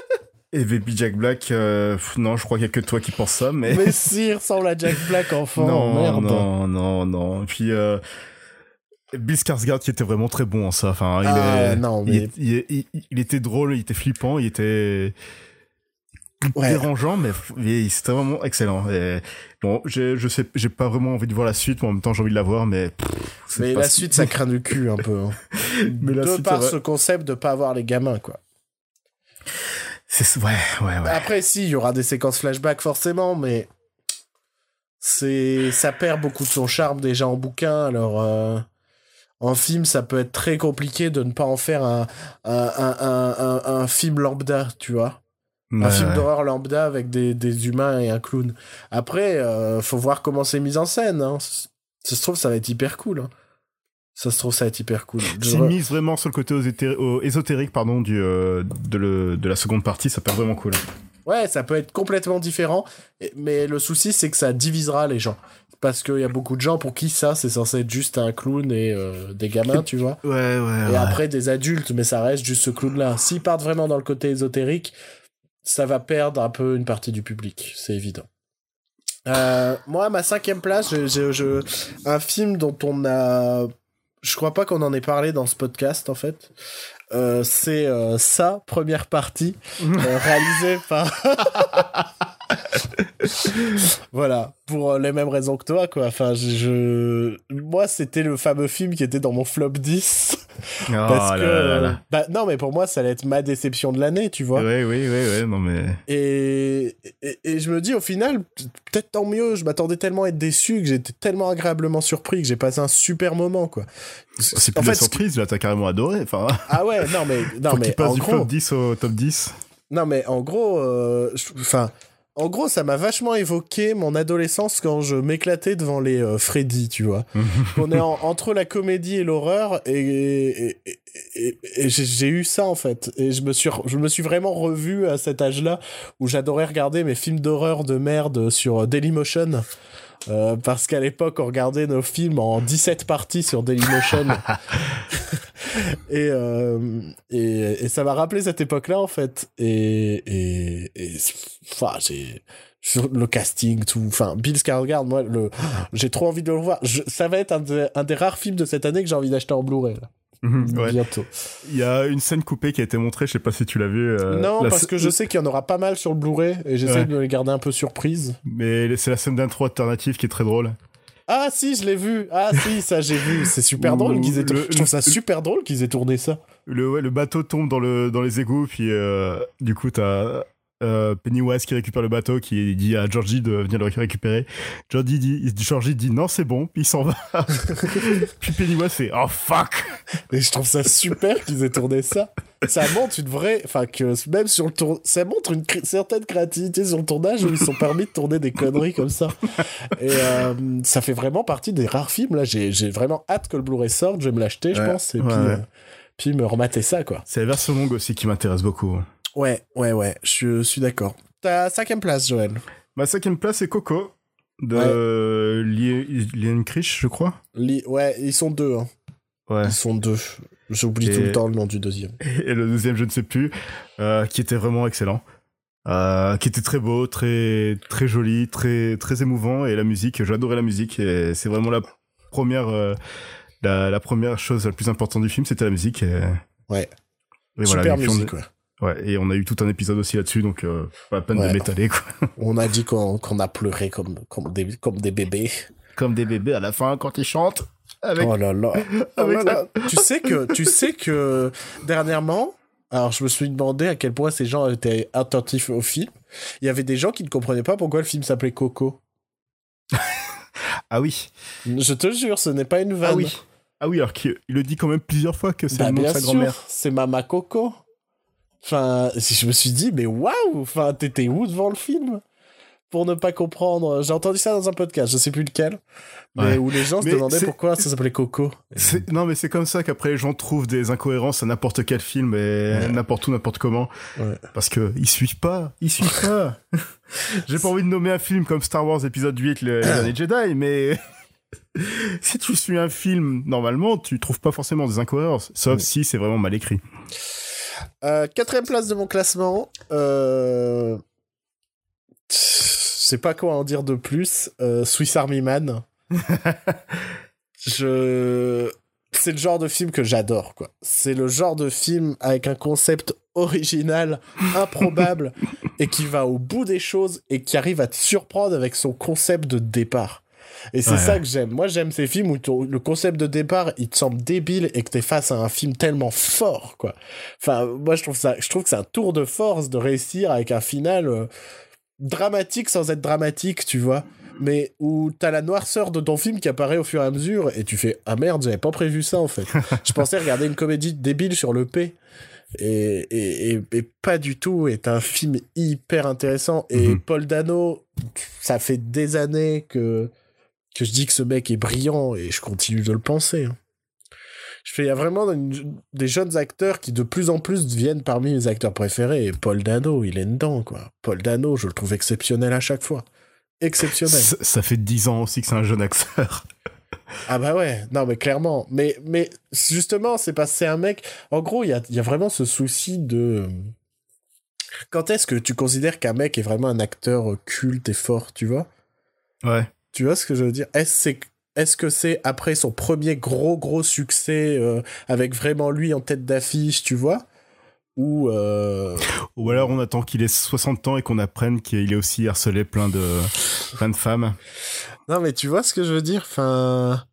S2: et Baby Jack Black, euh, non, je crois qu'il y a que toi qui penses ça, mais.
S1: Mais si, il ressemble à Jack Black, enfant.
S2: non,
S1: Merde.
S2: non, non, non. Et puis Bill Skarsgård qui était vraiment très bon en ça. Enfin, il,
S1: Ah,
S2: est-
S1: non, mais-
S2: il était drôle, il était flippant, il était
S1: Ouais.
S2: dérangeant, mais, c'était vraiment excellent. Et, bon, je, je sais, j'ai pas vraiment envie de voir la suite, mais en même temps j'ai envie de la voir, mais. pff,
S1: Mais la suite, ça craint du cul, un peu. hein.
S2: Mais
S1: de
S2: suite,
S1: par ce concept de pas avoir les gamins, quoi.
S2: C'est ouais, ouais, ouais.
S1: Après, si, il y aura des séquences flashback, forcément, mais c'est ça perd beaucoup de son charme déjà en bouquin. Alors, euh, en film, ça peut être très compliqué de ne pas en faire un- un film lambda, tu vois. Un film d'horreur lambda avec des, des humains et un clown. Après, euh, faut voir comment c'est mis en scène. Hein. Ça se trouve, ça va être hyper cool. hein. Ça se trouve, ça va être hyper cool. Re-
S2: mise vraiment sur le côté ésotérique pardon, du, euh, de, le, de la seconde partie, ça peut être vraiment cool.
S1: Ouais, ça peut être complètement différent, mais le souci c'est que ça divisera les gens. Parce qu'il y a beaucoup de gens pour qui ça, c'est censé être juste un clown et euh, des gamins, tu vois.
S2: Ouais, ouais,
S1: Et après des adultes, mais ça reste juste ce clown-là. S'ils partent vraiment dans le côté ésotérique, ça va perdre un peu une partie du public, c'est évident. Euh, moi, à ma cinquième place, je, je- je- un film dont on a... Je crois pas qu'on en ait parlé dans ce podcast, en fait. Euh, c'est euh, sa première partie, euh, réalisée par... voilà, pour euh, les mêmes raisons que toi, quoi. Enfin, je... moi, c'était le fameux film qui était dans mon flop 10.
S2: Oh
S1: parce
S2: là
S1: que.
S2: là là là.
S1: Bah, non, mais pour moi, ça allait être ma déception de l'année, tu vois.
S2: Ouais, oui, oui, oui, non mais.
S1: Et, et, et je me dis, au final, peut-être tant mieux. Je m'attendais tellement à être déçu que j'étais tellement agréablement surpris que j'ai passé un super moment, quoi.
S2: C'est plus
S1: En fait,
S2: surprise, là, t'as carrément adoré. Enfin,
S1: Ah ouais, non, mais. Non,
S2: faut
S1: mais
S2: qu'il passe
S1: en
S2: du
S1: gros.
S2: flop 10 au top 10.
S1: Non, mais en gros, euh, enfin, en gros, ça m'a vachement évoqué mon adolescence quand je m'éclatais devant les euh, Freddy, tu vois. On est en- entre la comédie et l'horreur, et, et, et- et- et j'ai eu ça en fait. Et je me suis, je me suis vraiment revu à cet âge-là où j'adorais regarder mes films d'horreur de merde sur Dailymotion. Euh, parce qu'à l'époque, on regardait nos films en 17 parties sur Dailymotion. et, euh, et, et ça m'a rappelé cette époque-là, en fait. Et, et, et enfin, j'ai sur le casting, tout. Enfin, Bill Skarsgård, moi, le, j'ai trop envie de le voir. Je- ça va être un, de- un des rares films de cette année que j'ai envie d'acheter en Blu-ray, là.
S2: Ouais.
S1: Bientôt.
S2: Il y a une scène coupée qui a été montrée, je sais pas si tu l'as vu. euh,
S1: non,
S2: la
S1: parce que je sais qu'il y en aura pas mal sur le Blu-ray et j'essaie
S2: Ouais.
S1: de les garder un peu surprise.
S2: Mais c'est la scène d'intro alternative qui est très drôle.
S1: Ah si, je l'ai vu. Ah si, ça j'ai vu. C'est super drôle qu'ils aient.
S2: le-
S1: je trouve ça
S2: le-
S1: super drôle qu'ils aient tourné ça.
S2: Le, ouais, le bateau tombe dans, le, dans les égouts, puis euh, du coup, t'as euh, Pennywise qui récupère le bateau, qui dit à Georgie de venir le récupérer. Georgie dit, Georgie dit non, c'est bon, puis il s'en va. puis Pennywise fait oh fuck
S1: Et je trouve ça super qu'ils aient tourné ça. Ça montre une vraie, enfin que même sur le tour, ça montre une certaine créativité sur le tournage où ils sont permis de tourner des conneries comme ça. Et euh, ça fait vraiment partie des rares films là. J'ai vraiment hâte que le Blu-ray sorte. Je vais me l'acheter, je pense, et
S2: ouais,
S1: puis
S2: ouais.
S1: euh, puis me remater ça quoi.
S2: C'est la version longue aussi qui m'intéresse beaucoup.
S1: Ouais, ouais, ouais. Je suis d'accord. Ta cinquième place, Joël.
S2: Ma cinquième place, c'est Coco, de Liane Krish, je crois.
S1: Li- ouais, ils sont deux. Hein.
S2: Ouais.
S1: Ils sont deux. J'oublie
S2: Et-
S1: tout le temps le nom du deuxième.
S2: et le deuxième je ne sais plus euh, qui était vraiment excellent euh, qui était très beau très très joli très très émouvant et la musique j'adorais la musique et c'est vraiment la première euh, la, la première chose la plus importante du film c'était la musique et,
S1: Ouais.
S2: et
S1: Super
S2: voilà,
S1: musique, ouais.
S2: Ouais et on a eu tout un épisode aussi là-dessus donc euh, pas la peine
S1: Ouais.
S2: de m'étaler quoi
S1: On a dit qu'on qu'on a pleuré comme, comme, des, comme des bébés.
S2: comme des bébés à la fin quand ils chantent avec
S1: Oh là là. Oh là là. tu sais que, tu sais que dernièrement, alors je me suis demandé à quel point ces gens étaient attentifs au film. Il y avait des gens qui ne comprenaient pas pourquoi le film s'appelait Coco.
S2: ah oui
S1: Je te jure, ce n'est pas une vanne.
S2: ah oui ah oui alors qu'il il le dit quand même plusieurs fois que c'est
S1: Bah,
S2: le nom de sa grand-mère
S1: c'est Mama Coco. Enfin, si je me suis dit, mais waouh, enfin, t'étais où devant le film? Pour ne pas comprendre J'ai entendu ça dans un podcast, je sais plus lequel, mais
S2: Ouais.
S1: où les gens se
S2: Mais
S1: demandaient pourquoi ça s'appelait Coco.
S2: Non, mais c'est comme ça qu'après les gens trouvent des incohérences à n'importe quel film et
S1: Ouais.
S2: n'importe où, n'importe comment.
S1: Ouais.
S2: Parce que ils suivent pas, ils suivent pas. J'ai pas envie de nommer un film comme Star Wars épisode 8, le- les derniers Jedi, mais si tu suis un film, normalement, tu trouves pas forcément des incohérences. Sauf si c'est vraiment mal écrit.
S1: Euh, quatrième place de mon classement. Euh... Je sais pas quoi en dire de plus. Euh, Swiss Army Man. je... C'est le genre de film que j'adore, quoi. C'est le genre de film avec un concept original, improbable, et qui va au bout des choses et qui arrive à te surprendre avec son concept de départ. Et c'est
S2: Ouais.
S1: ça que j'aime. Moi, j'aime ces films où le concept de départ, il te semble débile et que t'es face à un film tellement fort, quoi. Enfin, moi, je trouve ça, je trouve que c'est un tour de force de réussir avec un final euh, dramatique sans être dramatique, tu vois. Mais où t'as la noirceur de ton film qui apparaît au fur et à mesure et tu fais ah merde, j'avais pas prévu ça en fait. je pensais regarder une comédie débile sur le P. Et, et, et, et pas du tout, est un film hyper intéressant. Et
S2: Mhm.
S1: Paul Dano, ça fait des années que, que je dis que ce mec est brillant et je continue de le penser. hein. Je fais, il y a vraiment une- des jeunes acteurs qui de plus en plus deviennent parmi mes acteurs préférés. Et Paul Dano, il est dedans, quoi. Paul Dano, je le trouve exceptionnel à chaque fois. Exceptionnel.
S2: Ça, ça fait 10 ans aussi que c'est un jeune acteur.
S1: Ah bah ouais, non mais clairement. Mais, mais justement, c'est parce que c'est un mec... En gros, il y a, il y a vraiment ce souci de... Quand est-ce que tu considères qu'un mec est vraiment un acteur culte et fort, tu vois?
S2: Ouais.
S1: Tu vois ce que je veux dire? Est-ce est-ce que c'est après son premier gros gros succès euh, avec vraiment lui en tête d'affiche, tu vois? Ou euh,
S2: Ou alors on attend qu'il ait 60 ans et qu'on apprenne qu'il est aussi harcelé plein de, plein de femmes.
S1: non mais tu vois ce que je veux dire? Enfin,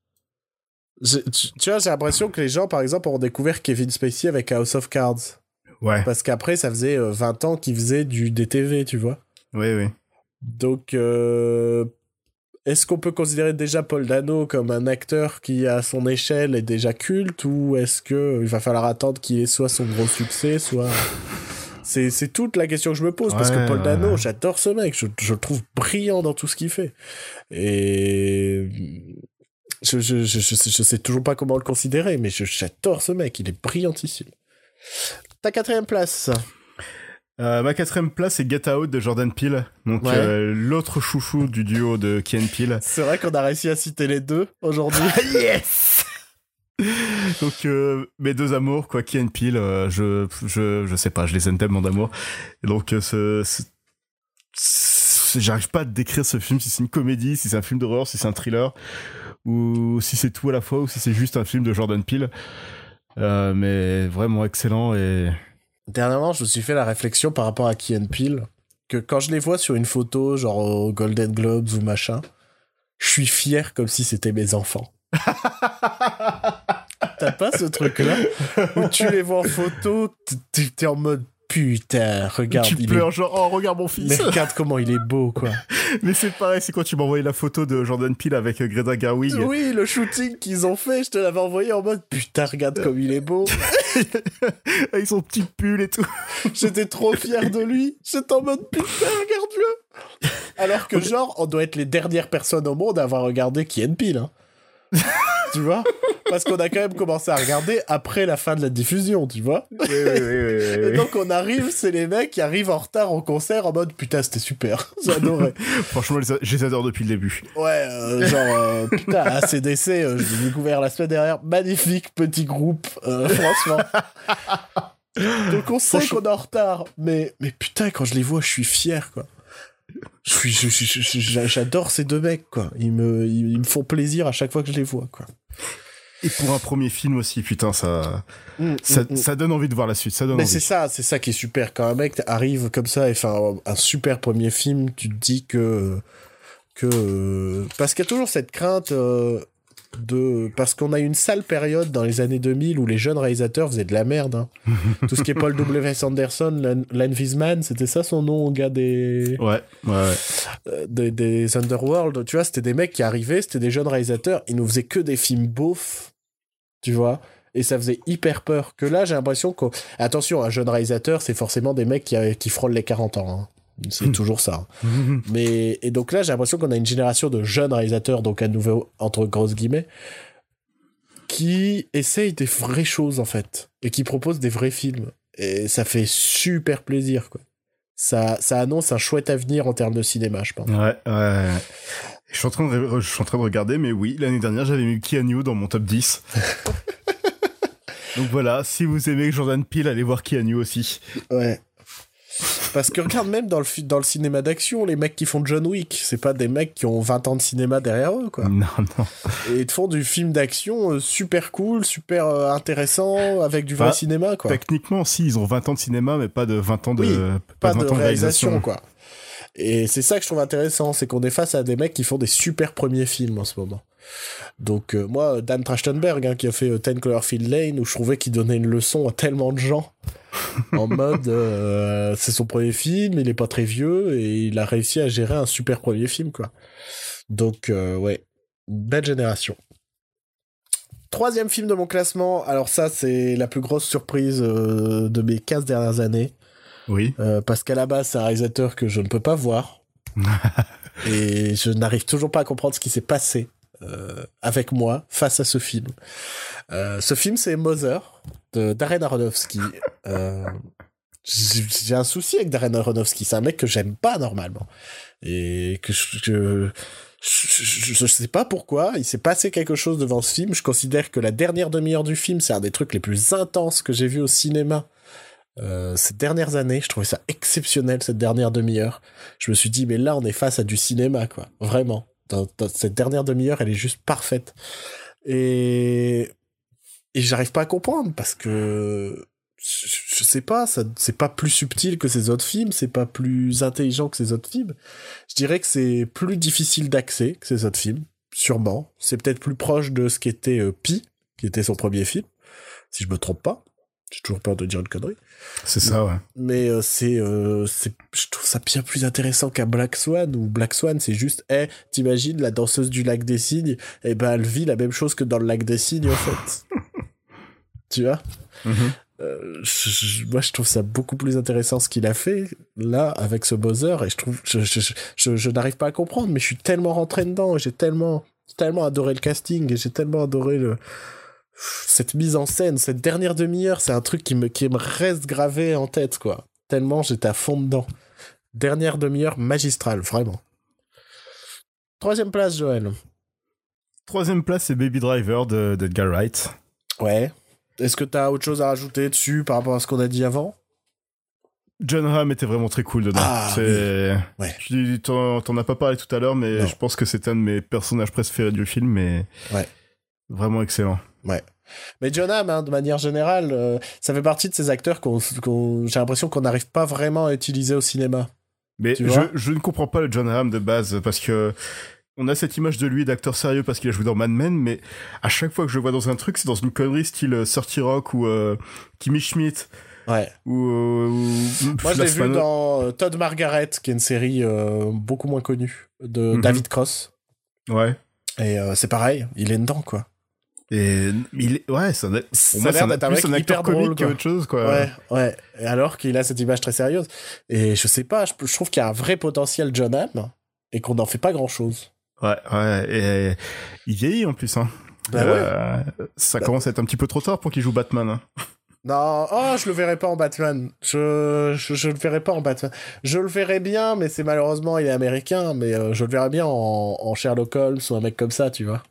S1: tu vois, j'ai l'impression que les gens, par exemple, ont découvert Kevin Spacey avec House of Cards.
S2: Ouais.
S1: Parce qu'après, ça faisait 20 ans qu'il faisait du DTV, tu vois?
S2: Oui, oui.
S1: Donc, est-ce qu'on peut considérer déjà Paul Dano comme un acteur qui, à son échelle, est déjà culte ou est-ce que il va falloir attendre qu'il ait soit son gros succès, soit c'est toute la question que je me pose parce que Paul Dano, j'adore ce mec, je, je, le trouve brillant dans tout ce qu'il fait et je, je, je, je, sais toujours pas comment le considérer, mais j'adore ce mec, il est brillantissime. Ta quatrième place.
S2: Euh, ma quatrième place c'est Get Out de Jordan Peele, donc euh, l'autre chouchou du duo de Ken Peele.
S1: C'est vrai qu'on a réussi à citer les deux aujourd'hui.
S2: yes. donc euh, mes deux amours quoi, Ken Peele, je, je je sais pas, je les aime tellement d'amour. Donc ce, j'arrive pas à décrire ce film si c'est une comédie, si c'est un film d'horreur, si c'est un thriller ou si c'est tout à la fois ou si c'est juste un film de Jordan Peele. mais vraiment excellent et
S1: Dernièrement, je me suis fait la réflexion par rapport à Key Peele que quand je les vois sur une photo, genre au Golden Globes ou machin, je suis fier comme si c'était mes enfants. T'as pas ce truc-là? Où tu les vois en photo, t'es en mode putain, regarde.
S2: Tu pleures, genre, oh, regarde mon fils.
S1: Mais regarde comment il est beau, quoi.
S2: mais c'est pareil, c'est quand tu m'as envoyé la photo de Jordan Peele avec euh, Greta Gerwig?
S1: Oui, le shooting qu'ils ont fait, je te l'avais envoyé en mode, putain, regarde comme il est beau.
S2: avec son petit pull et tout.
S1: J'étais trop fier de lui. J'étais en mode, putain, regarde-le. Alors que, genre, on doit être les dernières personnes au monde à avoir regardé Kien Peele, hein. tu vois? Parce qu'on a quand même commencé à regarder après la fin de la diffusion, tu vois?
S2: Oui, oui, oui,
S1: Et donc on arrive, c'est les mecs qui arrivent en retard au concert en mode putain c'était super, j'adorais.
S2: Franchement, je les adore depuis le début.
S1: Ouais, euh, genre euh, putain ACDC, euh, je l'ai découvert la semaine dernière, magnifique petit groupe, franchement. Donc on sait qu'on est en retard, mais mais putain quand je les vois, je suis fier quoi. J'adore ces deux mecs, quoi. Ils me, ils me font plaisir à chaque fois que je les vois, quoi.
S2: Et pour un premier film aussi, putain, ça, mm, ça, mm, mm. ça, donne envie de voir la suite. Ça donne
S1: Mais c'est ça, c'est ça qui est super. Quand un mec arrive comme ça et fait un, super premier film, tu te dis que, que, parce qu'il y a toujours cette crainte, euh, de parce qu'on a eu une sale période dans les années 2000 où les jeunes réalisateurs faisaient de la merde. Hein. Tout ce qui est Paul W. Sanderson, Len Wiseman, c'était ça son nom au gars des
S2: ouais, ouais,
S1: euh, des, des, Underworld. Tu vois, c'était des mecs qui arrivaient, c'était des jeunes réalisateurs, ils nous faisaient que des films beaufs, tu vois. Et ça faisait hyper peur. Que là, j'ai l'impression que. Attention, un jeune réalisateur, c'est forcément des mecs qui, qui frôlent les 40 ans. Hein. C'est toujours ça. Mais, et donc là, j'ai l'impression qu'on a une génération de jeunes réalisateurs, donc à nouveau, entre grosses guillemets, qui essayent des vraies choses, en fait. Et qui proposent des vrais films. Et ça fait super plaisir, quoi. Ça, ça annonce un chouette avenir en termes de cinéma, je pense.
S2: Ouais, ouais. Je suis en train de, je suis en train de regarder, mais oui, l'année dernière, j'avais mis Keanu dans mon top 10. Donc voilà, si vous aimez Jordan Peele, allez voir Keanu aussi.
S1: Ouais. Parce que regarde, même dans le, dans le cinéma d'action, les mecs qui font John Wick, c'est pas des mecs qui ont 20 ans de cinéma derrière eux, quoi.
S2: Non, non.
S1: Et ils te font du film d'action euh, super cool, super euh, intéressant, avec du vrai cinéma, quoi.
S2: Techniquement, si, ils ont 20 ans de cinéma, mais pas de 20 ans de,
S1: pas, de, réalisation, quoi. Et c'est ça que je trouve intéressant, c'est qu'on est face à des mecs qui font des super premiers films en ce moment. Donc euh, moi, Dan Trachtenberg, hein, qui a fait Ten Cloverfield Lane, où je trouvais qu'il donnait une leçon à tellement de gens en mode euh, c'est son premier film, il est pas très vieux et il a réussi à gérer un super premier film quoi. Donc euh, ouais, belle génération. Troisième film de mon classement, alors ça c'est la plus grosse surprise euh, de mes 15 dernières années.
S2: Oui.
S1: parce qu'à la base c'est un réalisateur que je ne peux pas voir. et je n'arrive toujours pas à comprendre ce qui s'est passé avec moi face à ce film. ce film c'est Mother de Darren Aronofsky. Euh, j'ai un souci avec Darren Aronofsky. C'est un mec que j'aime pas normalement. Et que je, je, sais pas pourquoi. Il s'est passé quelque chose devant ce film. Je considère que la dernière demi-heure du film, c'est un des trucs les plus intenses que j'ai vu au cinéma. Euh, ces dernières années, je trouvais ça exceptionnel cette dernière demi-heure. Je me suis dit mais là on est face à du cinéma quoi, vraiment. dans cette dernière demi-heure, elle est juste parfaite. Et et j'arrive pas à comprendre parce que je, sais pas, ça c'est pas plus subtil que ces autres films, c'est pas plus intelligent que ces autres films. Je dirais que c'est plus difficile d'accès que ces autres films. sûrement. C'est peut-être plus proche de ce qu'était euh, Pi, qui était son premier film, si je me trompe pas. J'ai toujours peur de dire une connerie.
S2: C'est ça, ouais.
S1: Mais euh, c'est, euh, c'est, je trouve ça bien plus intéressant qu'un Black Swan, où Black Swan, c'est juste, eh, t'imagines, la danseuse du lac des cygnes, eh ben, elle vit la même chose que dans le lac des cygnes, en fait. tu vois
S2: Mhm.
S1: Euh, je- je- moi, je trouve ça beaucoup plus intéressant ce qu'il a fait là avec ce Bowser et je trouve, je, je, je, je- je n'arrive pas à comprendre, mais je suis tellement rentré dedans et j'ai tellement, tellement adoré le casting et j'ai tellement adoré le cette mise en scène, cette dernière demi-heure, c'est un truc qui me qui me reste gravé en tête quoi. Tellement j'étais à fond dedans. Dernière demi-heure magistrale, vraiment. Troisième place, Joël.
S2: Troisième place, c'est Baby Driver de d'Edgar Wright.
S1: Ouais. Est-ce que t'as autre chose à rajouter dessus par rapport à ce qu'on a dit avant?
S2: John Hamm était vraiment très cool dedans.
S1: Ah,
S2: c'est...
S1: Ouais.
S2: Tu t'en, as pas parlé tout à l'heure, mais
S1: Non.
S2: je pense que c'est un de mes personnages préférés du film, mais
S1: Ouais.
S2: vraiment excellent.
S1: Mais John Hamm, hein, de manière générale, euh, ça fait partie de ces acteurs qu'on, qu'on- j'ai l'impression qu'on n'arrive pas vraiment à utiliser au cinéma.
S2: Mais je ne comprends pas le John Hamm de base parce que on a cette image de lui d'acteur sérieux parce qu'il a joué dans Mad Men, mais à chaque fois que je le vois dans un truc, c'est dans une connerie style euh, 30 Rock ou euh, Kimmy Schmidt
S1: Ouais.
S2: ou, euh, ou-
S1: Moi, je l'ai vu dans euh, Todd Margaret, qui est une série euh, beaucoup moins connue de
S2: Mhm.
S1: David Cross.
S2: Ouais.
S1: Et euh, c'est pareil, il est dedans, quoi.
S2: Et il est... ouais, ça pour
S1: Ça
S2: moi,
S1: a
S2: c'est
S1: l'air
S2: un,
S1: d'être un
S2: plus
S1: mec
S2: un acteur
S1: hyper drôle,
S2: qu'autre chose, quoi.
S1: Ouais, ouais. Et alors qu'il a cette image très sérieuse. Et je sais pas, je, je trouve qu'il y a un vrai potentiel John Hamm et qu'on n'en fait pas grand chose.
S2: Ouais, ouais, et il vieillit en plus, hein.
S1: Bah ouais.
S2: Euh, ça commence à être un petit peu trop tard pour qu'il joue Batman. Hein.
S1: Non, oh, je le verrai pas en Batman. Je, je, je le verrai pas en Batman. Je le verrai bien, mais c'est malheureusement, il est américain, mais euh, je le verrai bien en, en Sherlock Holmes ou un mec comme ça, tu vois.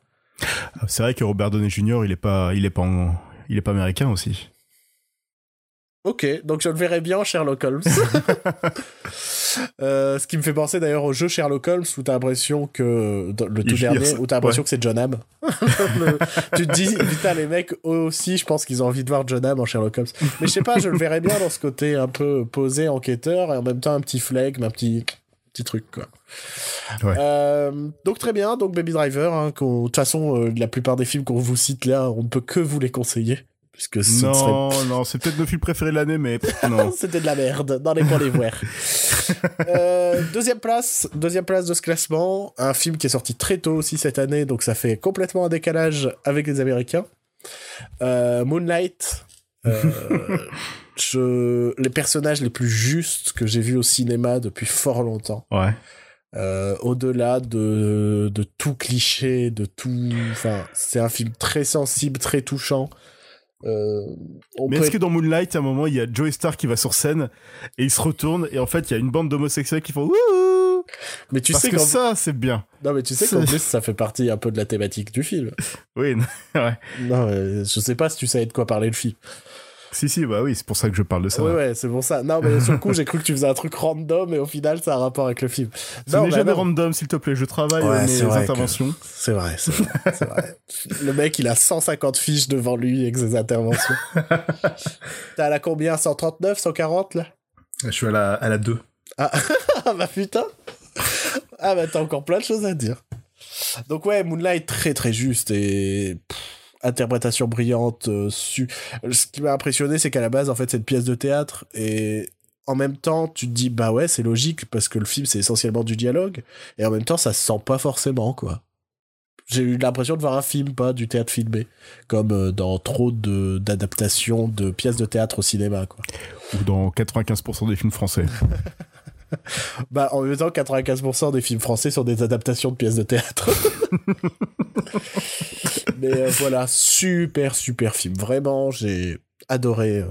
S2: C'est vrai que Robert Downey Jr. il est pas, il est pas, en- il est pas américain aussi.
S1: Ok, donc je le verrai bien en Sherlock Holmes. Euh, ce qui me fait penser d'ailleurs au jeu Sherlock Holmes où t'as l'impression que le tout dernier où t'as l'impression
S2: ouais.
S1: que c'est John Hamm. Le- tu te dis putain les mecs eux aussi je pense qu'ils ont envie de voir John Hamm en Sherlock Holmes. Mais je sais pas je le verrais bien dans ce côté un peu posé enquêteur et en même temps un petit flegme un petit petit truc quoi.
S2: Ouais.
S1: Euh, donc très bien donc Baby Driver hein, de toute façon euh, la plupart des films qu'on vous cite là on ne peut que vous les conseiller serait
S2: Non, non, c'est peut-être nos films préférés de l'année, mais non.
S1: C'était de la merde, dans les points les voir. Euh, deuxième place, deuxième place de ce classement, un film qui est sorti très tôt aussi cette année, donc ça fait complètement un décalage avec les Américains. Euh, Moonlight. euh, je, les personnages les plus justes que j'ai vus au cinéma depuis fort longtemps.
S2: Ouais.
S1: Euh, au-delà de, de tout cliché, de tout. Enfin, c'est un film très sensible, très touchant. Euh, on
S2: Mais
S1: peut
S2: est-ce que dans Moonlight, à un moment, il y a Joey Star qui va sur scène et il se retourne et en fait, il y a une bande d'homosexuels qui font Wouhou
S1: Mais tu
S2: Parce
S1: sais
S2: que ça, c'est bien.
S1: Non, mais tu sais qu'en plus, ça fait partie un peu de la thématique du film.
S2: Oui, ouais.
S1: Non, je sais pas si tu savais de quoi parler le film.
S2: Si, si, bah oui, c'est pour ça que je parle de ça.
S1: Ouais, ouais, c'est pour ça. Non, mais sur le coup, j'ai cru que tu faisais un truc random et au final, ça a un rapport avec le film.
S2: Ce n'est
S1: bah
S2: jamais
S1: non.
S2: random, s'il te plaît. Je travaille
S1: Ouais,
S2: mes interventions.
S1: C'est vrai, c'est vrai. Le mec, il a 150 fiches devant lui avec ses interventions. T'as à la combien? 139, 140 là?
S2: Je suis à la, à la 2.
S1: Ah, ah bah putain Ah bah t'as encore plein de choses à dire. Donc ouais, Moonlight très très juste et pff, interprétation brillante. euh, su... Ce qui m'a impressionné, c'est qu'à la base, en fait, c'est une pièce de théâtre et en même temps, tu te dis bah ouais, c'est logique parce que le film c'est essentiellement du dialogue et en même temps, ça se sent pas forcément quoi. J'ai eu l'impression de voir un film, pas du théâtre filmé, comme euh, dans trop de d'adaptations de pièces de théâtre au cinéma quoi.
S2: Ou dans 95% des films français.
S1: Bah, en même temps, 95% des films français sont des adaptations de pièces de théâtre. Mais euh, voilà, super, super film. Vraiment, j'ai adoré. euh,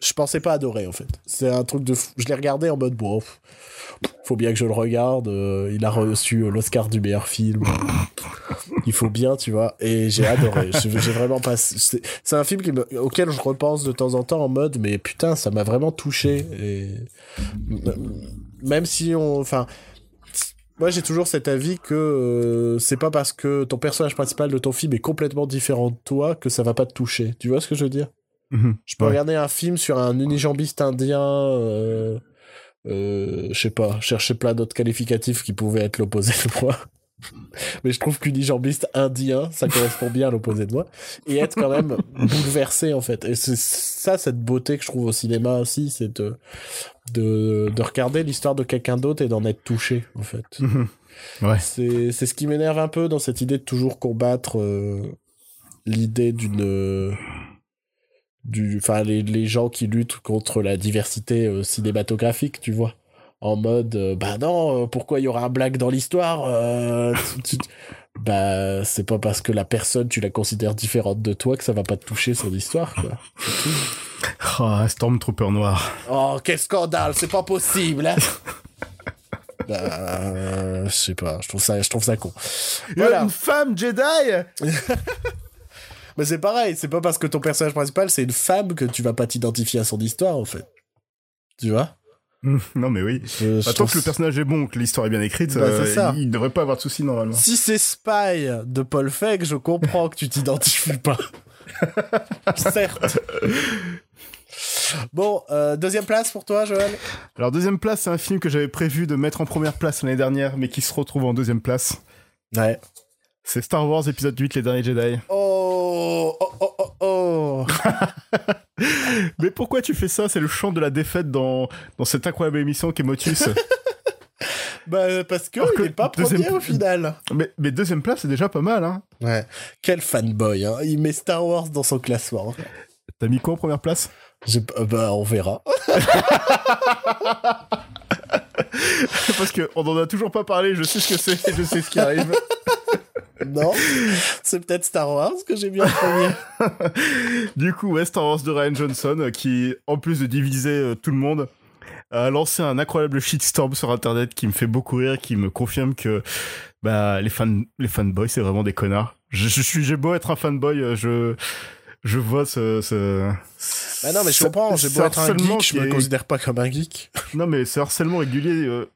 S1: Je pensais pas adorer, en fait. C'est un truc de fou. Je l'ai regardé en mode, bon, faut bien que je le regarde. euh, il a reçu l'Oscar du meilleur film. il faut bien, tu vois. Et j'ai adoré. J'ai vraiment pas. C'est un film auquel je repense de temps en temps en mode, mais putain, ça m'a vraiment touché. Et même si on. Enfin. Moi, j'ai toujours cet avis que euh, c'est pas parce que ton personnage principal de ton film est complètement différent de toi que ça va pas te toucher. Tu vois ce que je veux dire?
S2: Mhm.
S1: Je peux
S2: Ouais.
S1: regarder un film sur un unijambiste indien, euh, euh, je sais pas, chercher plein d'autres qualificatifs qui pouvaient être l'opposé de moi. Mais je trouve qu'unijambiste indien, ça correspond bien à l'opposé de moi. Et être quand même bouleversé, en fait. Et c'est ça, cette beauté que je trouve au cinéma aussi, c'est de, de, de regarder l'histoire de quelqu'un d'autre et d'en être touché, en fait.
S2: ouais.
S1: C'est ce qui m'énerve un peu dans cette idée de toujours combattre euh, l'idée d'une du enfin les, les, gens qui luttent contre la diversité euh, cinématographique tu vois en mode euh, bah non euh, pourquoi il y aura un blague dans l'histoire bah c'est pas parce que la personne tu la considères différente de toi que ça va pas te toucher son histoire quoi.
S2: Oh, un Stormtrooper noir.
S1: Oh quel scandale c'est pas possible hein. Bah, je sais pas je trouve ça je trouve ça con.
S2: Voilà. une femme Jedi
S1: Mais c'est pareil, c'est pas parce que ton personnage principal c'est une femme que tu vas pas t'identifier à son histoire en fait. Tu vois?
S2: non mais oui. Euh, bah, tant que le personnage est bon, que l'histoire est bien écrite, bah, euh, il, devrait pas avoir de soucis normalement.
S1: Si c'est Spy de Paul Feig, je comprends que tu t'identifies pas. Certes. Bon, euh, deuxième place pour toi, Joël
S2: Alors, deuxième place, c'est un film que j'avais prévu de mettre en première place l'année dernière, mais qui se retrouve en deuxième place.
S1: Ouais.
S2: C'est Star Wars épisode 8, Les Derniers Jedi.
S1: Oh, oh, oh, oh, oh.
S2: Mais pourquoi tu fais ça? C'est le chant de la défaite dans, dans cette incroyable émission qu'est Motus.
S1: bah, parce que, il est pas premier au final.
S2: Mais, mais deuxième place, c'est déjà pas mal, hein.
S1: Ouais. Quel fanboy, hein. Il met Star Wars dans son classement.
S2: T'as mis quoi en première place?
S1: Euh, Bah, on verra.
S2: parce qu'on en a toujours pas parlé, je sais ce que c'est, je sais ce qui arrive.
S1: Non, c'est peut-être Star Wars que j'ai bien premier.
S2: du coup, ouais, Star Wars de Ryan Johnson, euh, qui, en plus de diviser euh, tout le monde, a lancé un incroyable shitstorm sur Internet qui me fait beaucoup rire, qui me confirme que bah, les, fans, les fanboys, c'est vraiment des connards. Je, suis, j'ai beau être un fanboy, euh, je je vois ce, ce...
S1: Bah non mais je comprends j'ai beau être un geek je me considère pas comme un geek
S2: non mais c'est harcèlement régulier